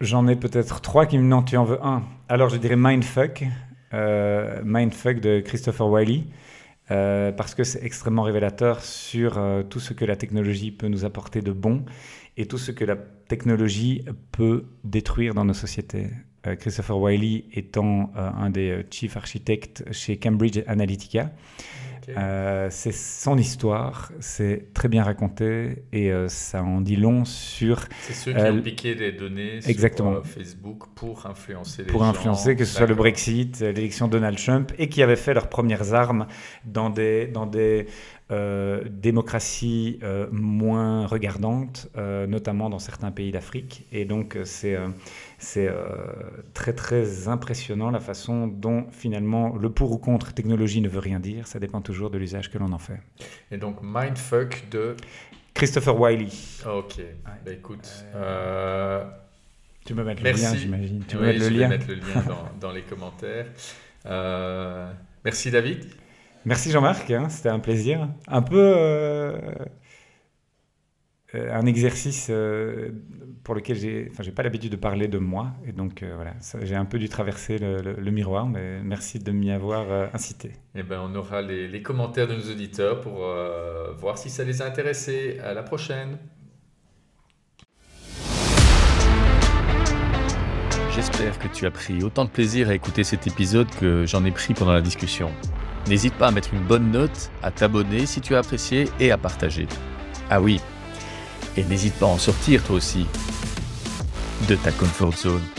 j'en ai peut-être trois qui me... Non, tu en veux un. Alors je dirais Mindfuck, euh, Mindfuck de Christopher Wiley, parce que c'est extrêmement révélateur sur tout ce que la technologie peut nous apporter de bon et tout ce que la technologie peut détruire dans nos sociétés. Christopher Wiley étant un des chief architectes chez Cambridge Analytica. Euh, c'est son histoire, c'est très bien raconté et euh, ça en dit long sur. C'est ceux qui ont piqué des données exactement. sur euh, Facebook pour influencer les Pour influencer, que ce soit le Brexit, l'élection de Donald Trump, et qui avaient fait leurs premières armes dans des, dans des démocraties moins regardantes, notamment dans certains pays d'Afrique. Et donc, c'est c'est euh, très très impressionnant la façon dont finalement le pour ou contre technologie ne veut rien dire, ça dépend toujours de l'usage que l'on en fait. Et donc Mindfuck de Christopher Wiley. Ok, bah, écoute, euh, Tu peux mettre le lien, j'imagine. Tu peux mettre le je lien. Vais mettre le lien dans, les commentaires. merci David. Merci Jean-Marc, hein, c'était un plaisir. Un peu euh, un exercice euh, pour lequel j'ai, enfin, j'ai pas l'habitude de parler de moi, et donc euh, voilà, j'ai un peu dû traverser le, miroir, mais merci de m'y avoir incité. Eh ben, on aura les, les, commentaires de nos auditeurs pour voir si ça les a intéressés. À la prochaine. J'espère que tu as pris autant de plaisir à écouter cet épisode que j'en ai pris pendant la discussion. N'hésite pas à mettre une bonne note, à t'abonner si tu as apprécié et à partager. Ah oui, et n'hésite pas à en sortir toi aussi de ta comfort zone.